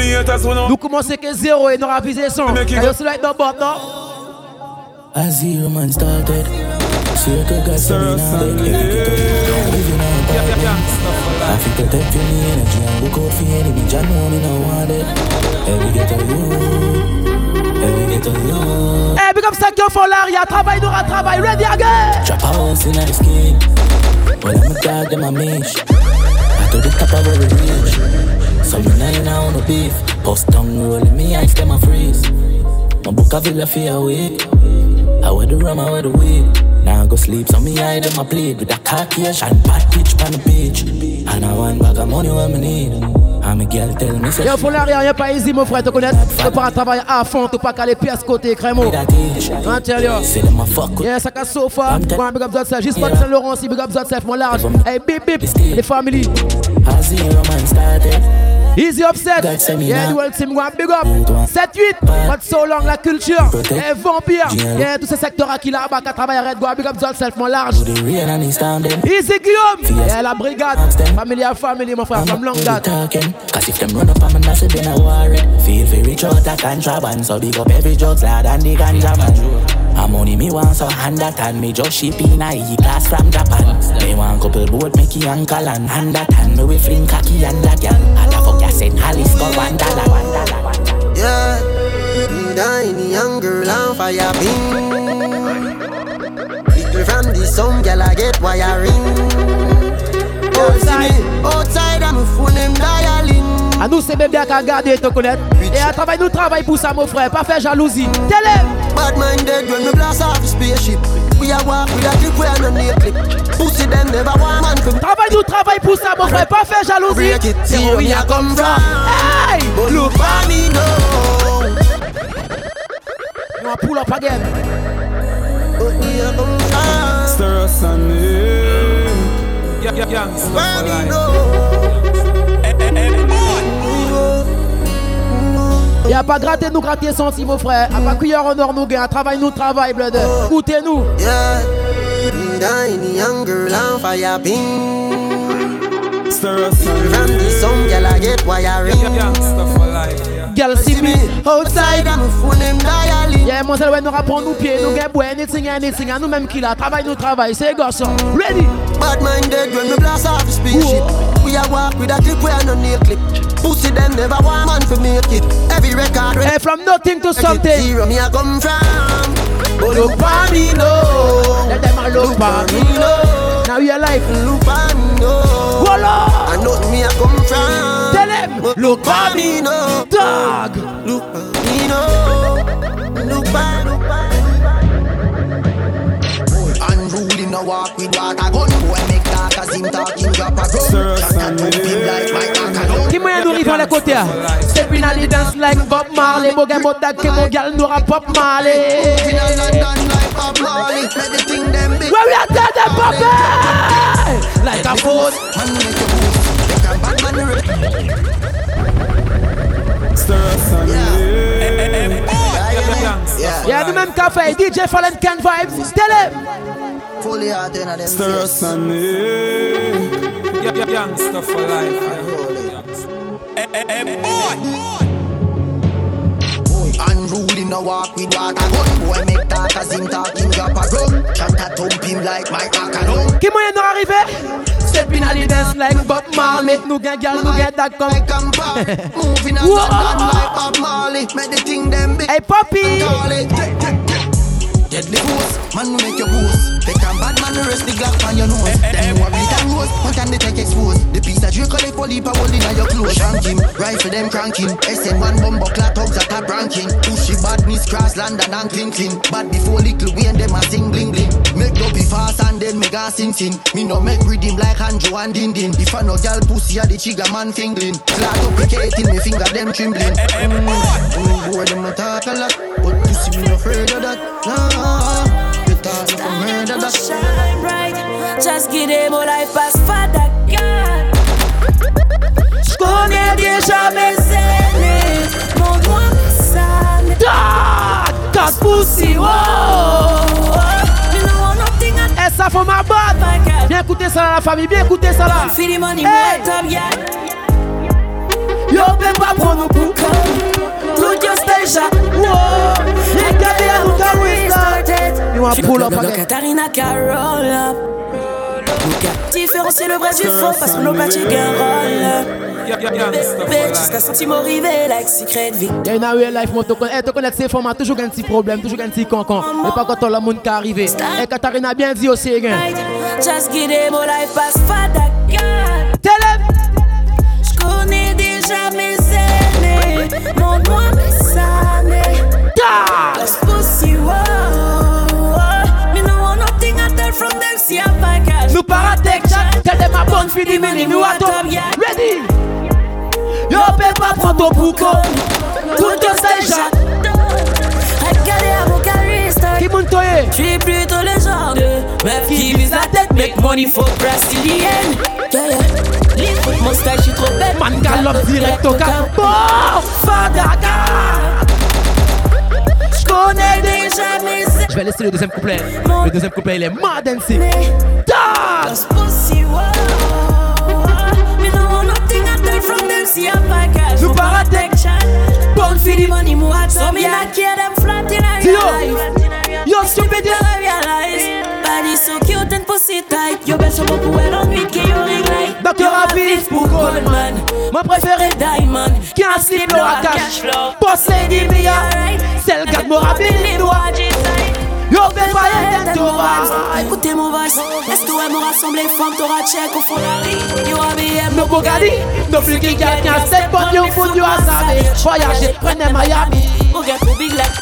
Nous commençons que zéro et nous ravisons Et aussi like dans bord, non? As the human started, circle got some in our deck. Every I think that take your energy and look out for any bitch. I know me no want it. Every get a you. Every get a you. Hey, big up stack yo for l'aria. Travail dura travail. Ready again. Drop house in the skin. When I'm a dog, them a mish. I do the top of every reach. So you know you know no beef. Post down rolling me, I them a freeze. My book a villa for a week. I wear the rum, I wear the weed. Now go sleep, so me hide in my plate with a and bad bitch on the beach. And I want back money when me need. I'm a girl, tell me Yo, pour l'arrière, y'a pas easy, mon frère, te connais. Tu pas à travailler à fond, tu pas qu'à les pièces côté crémo. Hein, Intérieur. Yeah, ça casse sofa. Moi, big up Zotsef Juste pas de Saint-Laurent, si big up mon large. Hey, bip bip, les familles. I see romance started. Easy upset. Yeah, the world team one big up. 7-8. But so long la culture. Et eh, vampire. Yeah, tous ces secteurs à qui là-bas qui travaillent arrête. Go big up self mon large. Easy Guillaume. Yeah, la brigade. Family à family, mon frère, from long date. Cause if them run up on me, that's been a war. Feel very short, I can't travel. so big up every drugs lad and the ganja man. A money me want so hand that and me just ship in a E-class from Japan Me want couple boat make it ankle and hand that and me we fling cocky and that girl Had a fuck ya send Alice go one dollar Yeah, dying young girl on fire ping Little from the sun girl I get wiring Outside, outside I'm a full name dialing À nous, c'est bébé qui a gardé te connaître. Et à travail, nous travaillons pour ça, mon frère. Pas faire jalousie. Télé. Bad minded when we blast off the spaceship. We are walk, we are drip, we are not need clip. Pussy them never want man from. Travail, nous travaillons pour ça, mon frère. Pas faire jalousie. Break it, see where we are come from. Hey, but look for me now. You are pull up again. Oh we are come from. Stir us on it. Yeah, yeah, yeah. Stop Y'a pas gratter nous gratter senti mon frère. À pas cuillère en or nous gain. Travail nous travail blood. Oh. Écoutez nous. Yeah. Dying young girl on fire ping. Stir us up. From the song, girl I get wiring. for life. Girl see me outside I'm a full name dialy Yeah, mon ouais nous rapprend nous pieds, nous gain boy anything anything. Nous même qui la travail nous travail. C'est garçon. Ready. Bad minded when me blast off speed shit. We are walk with a clip, we a no nail clip. Pussy them never want man for make it. Every record. Hey, eh, from nothing to something. Zero me I come from. But look for me no. Let them all look for me no. Now you're life. Look for me no. Walla. I know me I come from. Tell them. Look for me no. Dog. Look for me no. Look for look for. Unruly no walk with water gun. Boy make talk as him talking drop a gun. Chant and like my souris par la côté. C'est final les danse like Bob Marley. Mon gars, mon tag, que mon gars, n'aura Bob Marley. Where we are dead and poppin'! Like a fool. Yeah, the même café, DJ Fhal and Ken Vybz, tell him! Fully out in a Stir us and Young stuff for life, Unruly no walk with water gun Boy make talk as him talking drop a gun Shot a thump him like my macaron Qui moyen nous arrive. Step in a the dance like Bob Marley Nou gen gyal nou gen dak kom Moving a gun like Bob Marley Make the thing dem big Hey Poppy Deadly ghost, man who make your ghost. They can bad man rest the glass on your nose. Eh, eh, then you eh, have lit and rose, one can they take exposed. The piece that you collect for leap a hole in your clothes. Shanking, rifle them cranking. SM1 bomb buckler thugs at a ranking. Pushy badness cross London and I'm clinking. Bad before little we and them a sing bling bling. Make love be fast and then mega sing sing. Me no make rhythm like Andrew and Din Din. If I no girl pussy, I the chigga man fingling. Flat up me finger them trembling. Eh, eh, eh, mm, mm, boy, them a talk a lot, but pussy me no afraid of that. Nah, they talk no from heard of that. Shine bright, just give them all life as father God. Qu'on déjà baisé, mon doigt me sale. Ta, ta pussy, whoa. ça faut ma botte. Bien écouter ça là, la famille, bien écouter ça là. Hey. Yo, ben pas prendre pour con. Tout your station. Wow. Les gars, ils ont un whistle. You want pull up again. Katarina Carol up. Différencier le vrai du faux parce que nos patchs gagnent Bébé, jusqu'à un mon rivet, like secret vie. Y'a une real life, mon token. connais ces c'est format, toujours un petit problème, toujours un petit concon. Mais pas quand le monde qui arrive. Et eh, Katharina a bien dit aussi, gain. Just guider mon life, passe pas d'accord. Télé! J'connais déjà mes aînés. Montre-moi mes années. Ah! Let's pussy, wow. Let them a bounce for the money, me want Ready Yo, paper prends ton boucan Tout ton stage Regardez à mon cariste Qui m'en toye Je suis plutôt le genre de Meuf qui vise la tête, make money for brésilienne yeah, yeah. Mon style, je suis trop bête Man, galope direct au cap Bon, fadaga on est Je vais laisser le deuxième couplet. Le deuxième couplet, il est mad and sick. Nous paratech. the money, more. So me not care them flat in our life. You're stupid, you realize. Body so cute and pussy tight. You belle sur mon poêle on nuit qui you ring like. Donc yo rapide pour Goldman. My préféré Diamond. Qui a un slip low cash flow. Boss lady me alright. Celle garde mon rapide les doigts. Yo belle voyelle tête au vase. Écoutez mon vase. Est-ce que toi m'aura rassemblé forme t'aura check au fond la rue. Yo ABM no Bugatti. No flic qui gagne à 7 potes yo foot yo à sa Voyager prenez Miami. Mon gars pour big like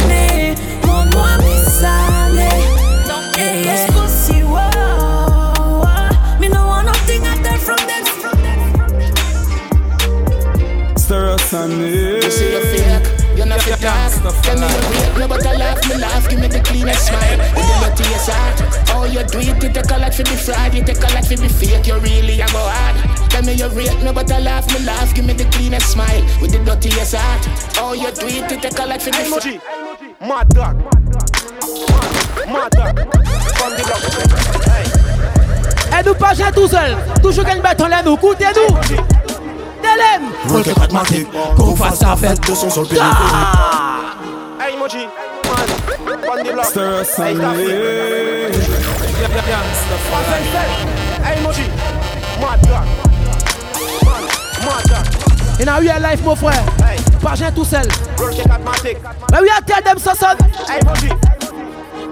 You you're not the me me laugh, give me the cleanest smile. With the dirty is All you do it, you take a lot for me fraud, you take a lot for fake, you really am go hard. Tell me your real, me, but me laugh, give me the cleanest smile. With the dirty is All you do it, you take a lot for dog. dog. Hey. Et nous pas tout seul, toujours qu'elle met en nous, nous problème Rocket pragmatique, qu'on fasse sa fête De son sol périphérique ah Hey Moji, Stir Sunday Hey Moji, Madra Madra In a real life mon frère Pas rien tout seul Rocket pragmatique Mais oui, are tell them so son Hey Moji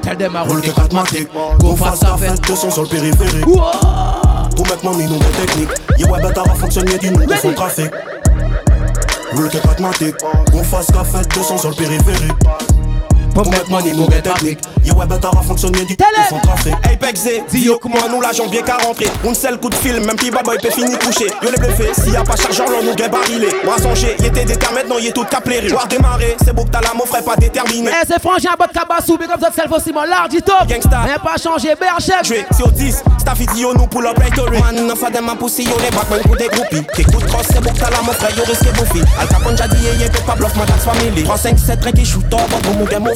Tell them I roll the pragmatique Qu'on fasse sa fête De son sol périphérique Go make money, no more technique Y'a web à fonctionner du nouveau son trafic. Le est pragmatique, On fasse qu'à fête 200 sur le périphérique. Pour mettre money, nouvelle technique. Yo, web, t'auras fonctionner, du son trafic. Apex Z, Dio, comment nous la janvier qu'à rentrer sait le coup de fil, même petit baboy peut finir couché. Yo les bluffé, s'il y a pas chargeur, l'on nous gagne barilé. Moi songé, il était déterminé non il est tout caplé. Voir démarrer, c'est beau que t'as la mon frère pas déterminé. Eh, c'est frangin, bot cabassou, mais comme ça, c'est aussi mon large, dit top. Gangsta, rien pas changé, chef. Joué sur 10, staff idiot, nous pour up right away. Man, non, fadem, ma poussé, yo les back, même pour des groupies. T'écoute cross, c'est beau que t'as la mon frère, yo risque bouffi. Al Capone, j'ai dit, y'a pas bluff, ma taxe family. 3, 5, 7, rien qui shoot, bon va mon game aux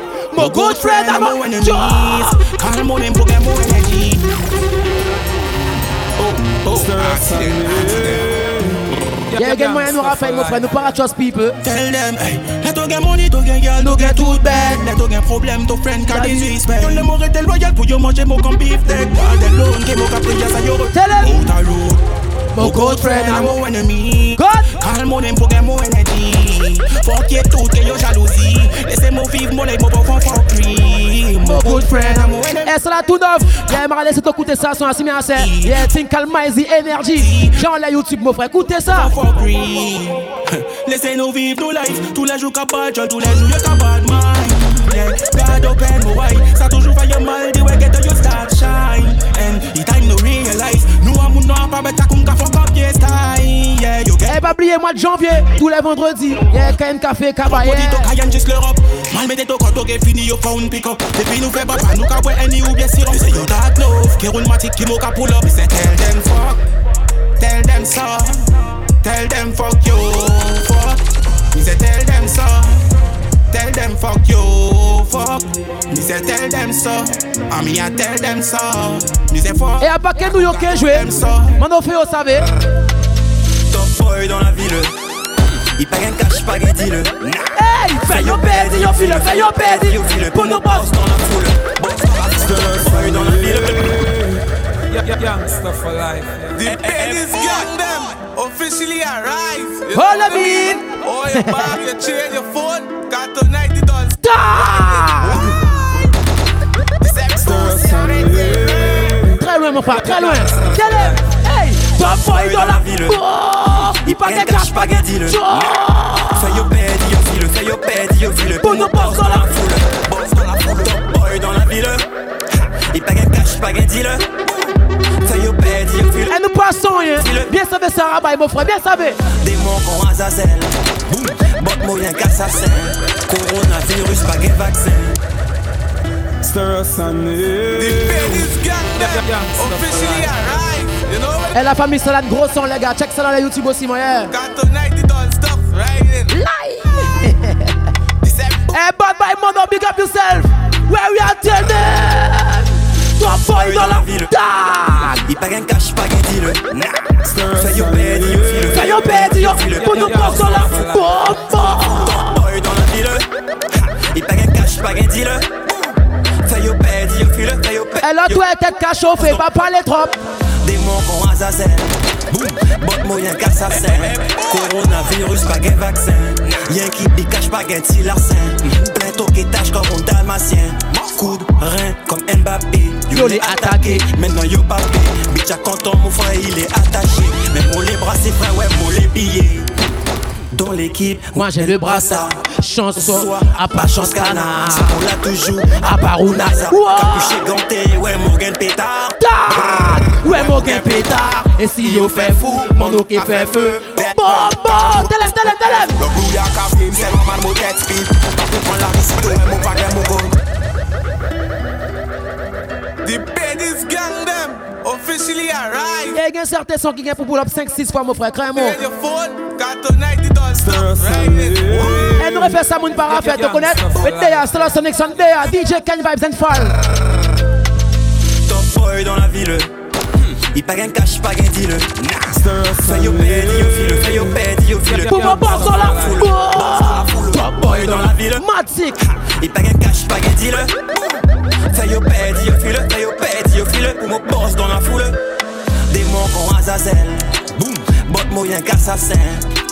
my good friend I my enemies. Call my name, forget my energy. Oh, oh, accident, Y'a gen mwen nou rapay mwen fre, nou para trust people Tell them, hey, let ou money, tou gen gyal, nou gen tout bad Let ou gen problem, tou friend ka disrespect Yon le mou rete loyal pou yo manje mou kon beef tech All the loan, ke mou kapri jasa yo Tell them, Mon good friend, I'm mon ennemi. Calme mon pour gagne mon énergie. Fuck ait tout, que yo jalousie. Laissez-moi vivre mon life, mon bon fuck me. Mon good friend, I'm mon enemy Eh, ça là, tout neuf. Yeah, m'a laissé t'écouter ça, son assis, à ça. Yeah, think calmize the energy. Genre la YouTube, mon frère, écoutez ça. Fuck me. Laissez-nous vivre nos lives. Tous les jours, capable, John, tous les jours, pas de man. Yeah, God open my eye. Ça toujours fait mal, des way get to you start shine. The time no realize. Nous, pas eh, pas oublier, mois de janvier, tous les vendredis. Yeah, KM Café, café y a juste l'Europe. Mal ton fini, pick up. Depuis nous fait nous any bien sirop. C'est yo, that love. Qui roule qui pull up. C'est tell them fuck. Tell them so. Tell them fuck you. Fuck. tell them so tell them fuck you, fuck. Me say tell them so, I me a tell them so. Me say fuck. Et à pas nous New Yorkais jouer? Mon offre, vous savez. Top boy dans la ville. Il paye un cash, pas des deal. Hey, fais yo bed, yo file, fais yo bed, yo file. Pour nos boss dans la foule, boss dans la foule, dans la ville. stuff for life. The pain is goddamn officially arrived. Oh, your your chair, your phone. Got it Très loin, mon frère, très loin. Hey! Top boy dans la ville. Il cash, pas Fais yo fais Pour dans la foule. dans la foule, dans la ville. Il cash, pas le. Et nous passons, hein bien savé Sarah rabat mon frère, bien savé. mots qu'on azazel, bot moyen qu'assassin. Coronavirus, pas de vaccin. officially arrived Et la famille Salade gros son les gars, check ça dans la YouTube aussi moi yeah. Live. hey, eh, bad bye mon mondo, big up yourself. Where we are today. Toi boy dans la ville Il pas un cash pas qui dit le Fais yo bed yo Fais yo bed yo Pour nous boss dans la bombe Boy dans la ville Il pas un cash pas qui dit le Fais yo bed yo file Fais yo bed Elle a tout été cachée Fais pas parler trop Bon, Azazel, Boum, bon moyen qu'assassin. Coronavirus, pas guet vaccin. Y'en qui pi cache pas guet si larcin. Plein toquetage, comme on dalmacien. rein, comme Mbappé. Yo les attaqué, maintenant yo papé. Bitch, à quand ton moufre, il est attaché. Mais mon les bras, c'est vrai, ouais, pour les pillés dans l'équipe. Moi j'ai le brassard. soit, à pas chance canard. C'est on l'a toujours, à part ou nasa. Capuché ganté, ouais Morgan pétard. Ouais Morgan pétard. Et si yo fait fou, mon qui fait feu. Bon, bon, t'élèves, t'élèves, t'élèves. Le bouillard café, c'est normal, mon tête speed. On la visite, ouais, mon bagage, mon bon. The baddest gang them officially arrive Et il y a certains sons qui viennent pour pull up 5-6 fois, mon frère, crème moi Téléphone, carton et nous refait ça, mon para fait, connaître. Et Mais d'ailleurs, c'est la Sonic Sunday, DJ Ken Vibes and Fall. Top boy dans la ville. Hmm. Il pas gain cash, pas gain dealer. Fais yo pédi yo file, fais yo pédi Pour ma part dans la foule. Top boy dans la ville. Matic. Hmm. Il pas gain cash, pas gain dealer. Fais yo pédi yo yo Pour mon boss dans la foule. Des morts qu'on Azazel. Boum, Bot moyen casse à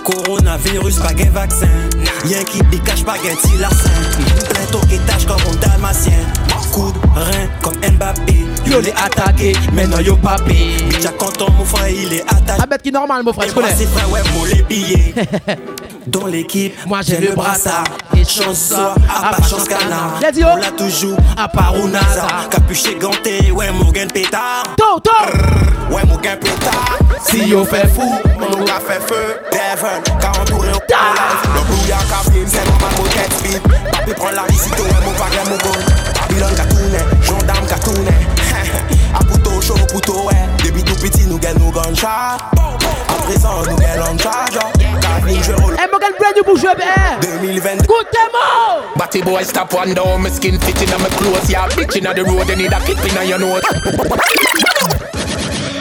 Coronavirus, pas gain vaccin. Y'a qui décache, pas gain tilarcin. Plein qui tâche comme un dalmatien. de rein comme Mbappé. Yo les attaqué, non yo papé. J'ai content, mon frère, il est attaqué. Ah, bête qui normal, mon frère, je connais. C'est frère, ouais, pour les billets. dans l'équipe. Moi j'ai le brassard. Chance à pas chance canard. Oh. On l'a toujours à part oh. ou Capuche Capuché ganté, ouais, Morgan pétard. Tôt, tôt. Ouais, Morgan pétard. Si on fait fou, mon a fait feu. Devon, car on tourne au live. Le brouillard café, c'est ma mon tête Papi prend la visite, ouais, mon bagage, mon bon. Babylone, Katounet, gendarme. chaud pour tout, ouais. Depuis tout petit, nous gagnons nos À présent, nous gagnons nos Good demo. Batty boy, stop one down. My skin fitting on my clothes. Yeah, bitch in the road. They need a kick in your nose.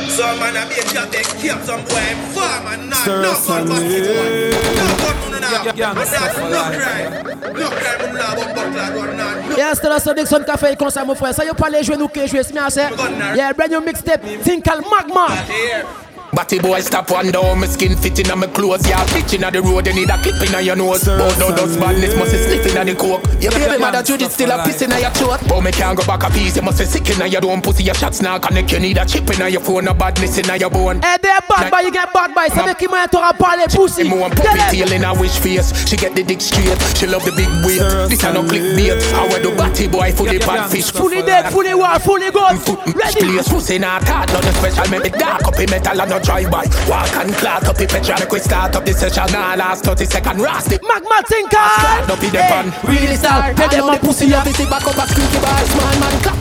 Some man a bitch, you take care. Some boy, farm and not. Not one, but one. Not Yes, café, mon frère. Ça, a pas les jouer qui c'est c'est. Yeah, brand new mixtape, Tinkal Magma. Batty boy stop one down, my skin fitting on my clothes. Yeah, bitching on the road, you need a clip in your nose. But no dust badness, must be sniffing on the coke. Your baby mother Judith still a pissing on your throat. But me can't go back a piece, you must be sick in your dome. Pussy your shots now connect, you need a chip in your phone, a badness in your bone. Eh, they're bad boy, you get bad boy, So make him avec qui moi t'auras parlé pussy. Et moi, puppy tail in a wish face, she get the dick straight. She love the big weight, this ain't no clickbait. I wear the batty boy, fully bad fish. Fully dead, fully war, fully ghost. Ready? Please, pussy not hard, nothing special, make it dark up in metal and no drive by. Walk and clot up the petrol, quick start up the session. Nah, last 30 second, rust it. Magma tinker. Start up in the pan. Really start. Tell them my pussy have it back up a squeaky bars, man, man, clap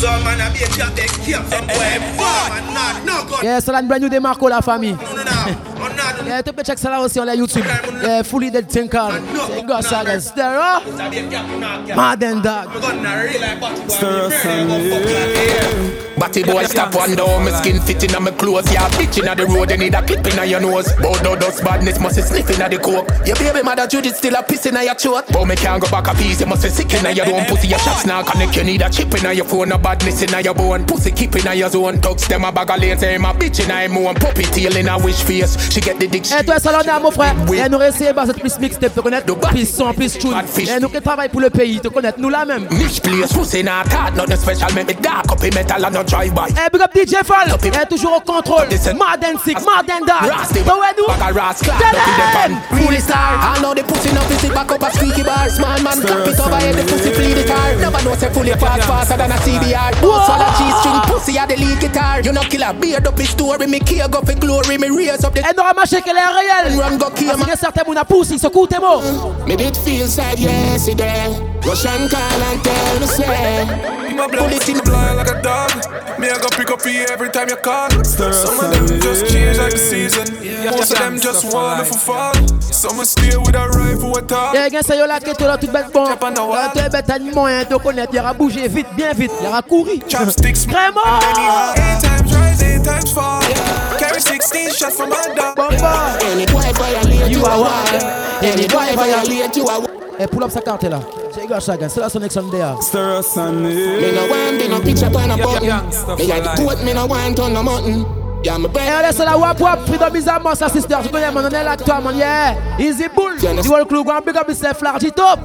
Some man a bitch a beg here from where far. No good. Yeah, so that brand new Demarco la famille. No, family yeah, to be check Salah on the YouTube. Yeah, fully dead tinker. God saga stera. Mad and dog. Batty boy stop one door, my skin fitting on my clothes. Yeah, bitch inna the road, you need a clip inna your nose. Bow down dust badness, must be sniffing at the coke. Your baby mother Judith still a pissing at your throat. But me can't go back a piece, you must be sick inna your own pussy. Your shots now connect, you need a chip inna your phone, a badness inna your bone. Pussy keep inna your zone. Dogs them a bag of lanes, them a bitch inna him own. Puppy tail inna wish for Yes, She get the dick. Et toi, salon l'en a, mon frère. Et nous réessayons bas cette plus mixtape, te connaître. Plus son, plus tune. Et nous qui travaille pour le pays, te connaître, nous la même. Niche place, pussy not hard, nothing special, make me dark. Copy metal and no drive by. Eh, big up DJ Fall. Et toujours au contrôle. and Sick, and Dark. Rasty, but where nous? Bag Really star. I know the pussy, nothing sick, back up a squeaky bar. Small man, cap it over, the pussy flee the car. Never know, say fully fast, faster than a CBR. Boss, all a G-string pussy, a the lead guitar. You know, killer, beard up his story, me care, go for glory, me real up the Elle n'aura marché qu'elle est réelle Parce que certains mouna pas, ils se coutent tes mots Maybe it feel sad yesterday Russian call and tell me say My blood is in blind like a dog Me I go pick up for you every time you call Some of them just change like the season Most of them just me for fun Some will stay with a rifle at all Yeah, again, ça y'a est, la quête là, toute bête Y'a Là, t'es bête animaux, y'a donc on est bien à bouger vite, bien vite Y'a à courir Chopsticks Vraiment Eight times rise, eight times fall Carry 16 shots my dog. you Hey, pull up sa carte là. C'est la ça gars c'est la son Me no want, me on a Me me on Yeah, my eh, wap wap. Freedom is a sa sister. Je connais mon oncle là, toi, mon yeah. Easy bull. Du whole club grand big up large it up.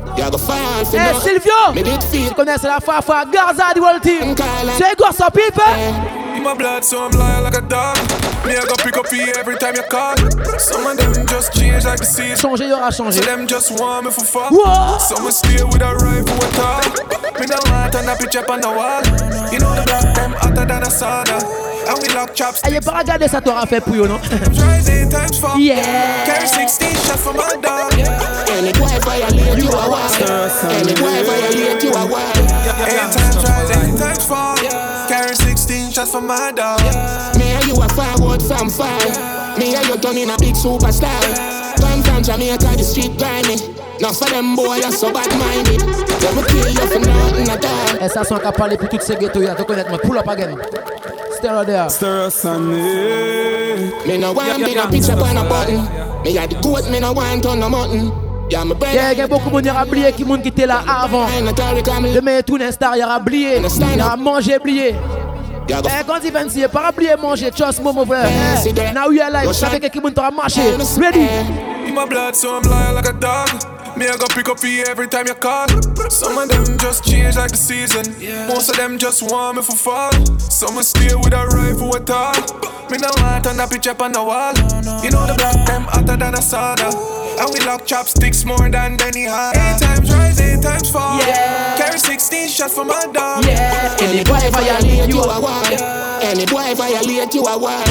Hey, Silvio. Tu connais, c'est la Garza, du world team. quoi son people. Eh my blood, so I'm loyal like a dog. Me, I go pick up for you every time you call. Some of them just change like the season. Changer, y'aura changé. Some them just want me for fuck. Whoa. Some steal with a rifle at all. Me no want on a up on the wall. You know the black them hotter than a sauna. Ayez pas regardé ça t'aura fait pouillot non Yeah Carry 16 shots for my dog Any boy violate you are wild Any boy violate you are wild Eight times rise, eight times fall shots for my dog. Me and you are from far. Me and you in a big superstar. Yeah. the street boy, you for nothing eh, ça parler pour toutes ces y'a Pull up again. Stereo there. Me no want me on a button. Me a the goat, me no want on no y a beaucoup de qui a oublié, qui, était là avant. Demain, tout l'instar, il y'a Il eh, quand il vient ici, pas et manger, chose, mon frère eh. Now you are live, chaque que on t'a marché. Ready? Eh. My blood, Me, I go pick up for you every time you call. Some of them just change like the season. Most of them just want me for fall. Some will stay with a rifle at all. Me no want on a picture up on the wall. You know the black them hotter than a sauna. And we lock chopsticks more than Danny Hanna. Eight times rise, eight times fall. Yeah. Carry 16 shots for my dog. Yeah. Any boy violate you, you are wild. Any boy violate you a wild.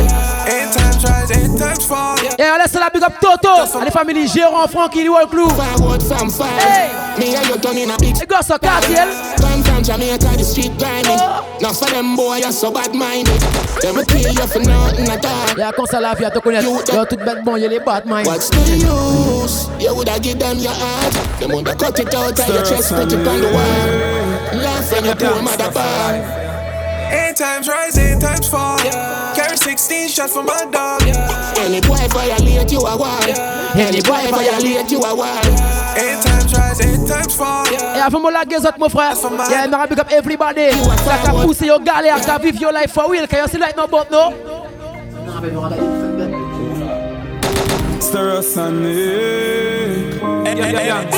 Eight times rise, eight times fall. Yeah, let's la big up Toto. Allez famille Gérant Frankie Wall Club. Forward from fire. Hey. Me and you done in a big. It eh, goes so cartel. Come from Jamaica, the street grinding. Oh. Now for them boy, you're so bad minded. Them a kill you for nothing at all. Yeah, comme ça la vie à te connaître. Yo, tout bête bon, y'a les bad mind. What's the use? You woulda give them your heart. Them woulda cut it out of your chest, put it on the wall. Laugh when you do a bar High times rising, times fall. Yeah. Carry 16 shots for my dog. Yeah. Any boy violate you are wild. Yeah. Any boy violate you are wild. Yeah. Eight times rise, times fall. Yeah. Et avant like this guézote mon frère. Yeah, I'ma big up everybody. Ça qu'a poussé your galère, qu'a live your life for real. Can you see like no boat no? Stir us on it. Yeah, yeah,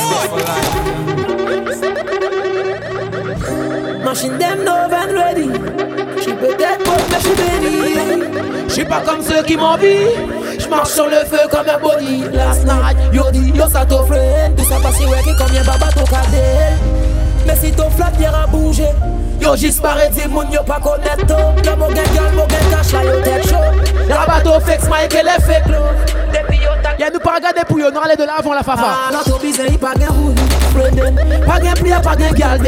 yeah. Machine them over and ready. peut-être pauvre, mais je suis béni. J'suis pas comme ceux qui m'envient. Je marche sur le feu comme un body. Last night, yo di yo ça t'offre. Tout ça passe, ouais, comme un baba ton cadet. Mais si ton flat vient à bouger, yo j'isparais, dis moun yo pas connaître. Yo mon gars, yo mon gang, cache la yo tête chaud. La bateau flex, Mike, elle est fake, Y'a nous pas regardé pour y'en nous de l'avant la fafa. Ah, notre business, y'a pas gain roule, pas gang, pli, pas de galbe.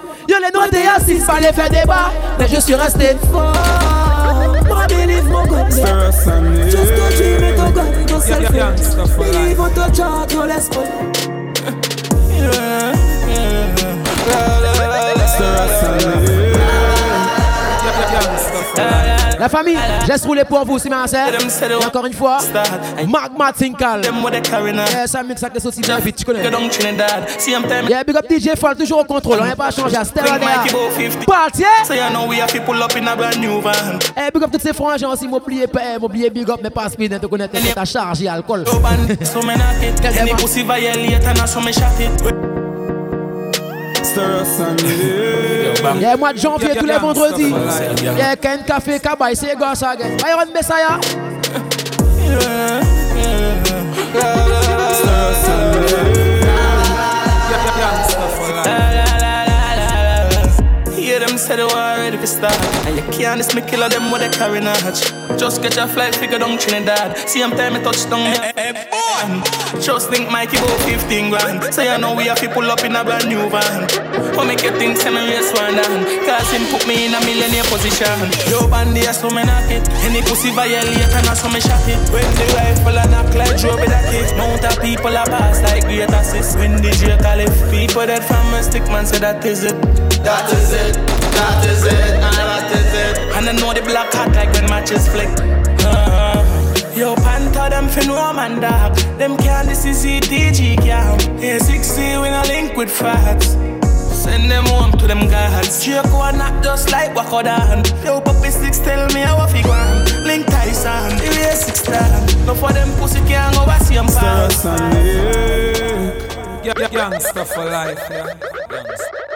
Yo les doigts des assises, fallait faire des bas, mais je suis resté fort. Moi, believe mon God, tout ce que tu mets ton God, ton seul Believe on ton chant, ton laisse Yeah, yeah, La famille, laisse rouler pour vous, c'est si Et encore une fois, Magma Tinkal. Yeah, ça mixe avec les saucisses de vite, tu connais. Yeah, big up DJ Fall, toujours au contrôle, on n'est pas changé. Stella Dea. Party, Eh, big up toutes ces franges aussi, m'oubliez pas, eh, m'oubliez big up, mais pas speed, hein, tu connais, t'as chargé alcool. Il y a mois de janvier tous les vendredis. Il y a qu'un café cabaye, c'est gosse Iron Messiah. said the war ready to start. And you can't miss me killer. them with a carry notch. Just get your flight figure down Trinidad. See, I'm time I touch down hey, hey, hey, on. Just think Mikey about 15 grand. Say, I know we have to pull up in a brand new van. What make you think semi race one down? Cause him put me in a millionaire position. Yo, bandy, I saw me knock it. Any pussy violate and I saw me shot it. When the rifle and knock like Joe Bedaki. Mount of people are passed like great assist. When the call Caliph, people that from a stick man say that is it. That is it that is it, and that is it. And I know the black hat like when matches flick. Uh-huh. yo, Panther, them fin woman dark. Them can this is EDG cam. Yeah, 60 when I link with fats. Send them home to them gods. Jericho and not just like Wakodan. Yo, Puppy Six tell me how I fi gone. Link Tyson, the way six stand. No for them pussy can go see them pants. Gangsta for life, yeah. Gangsta.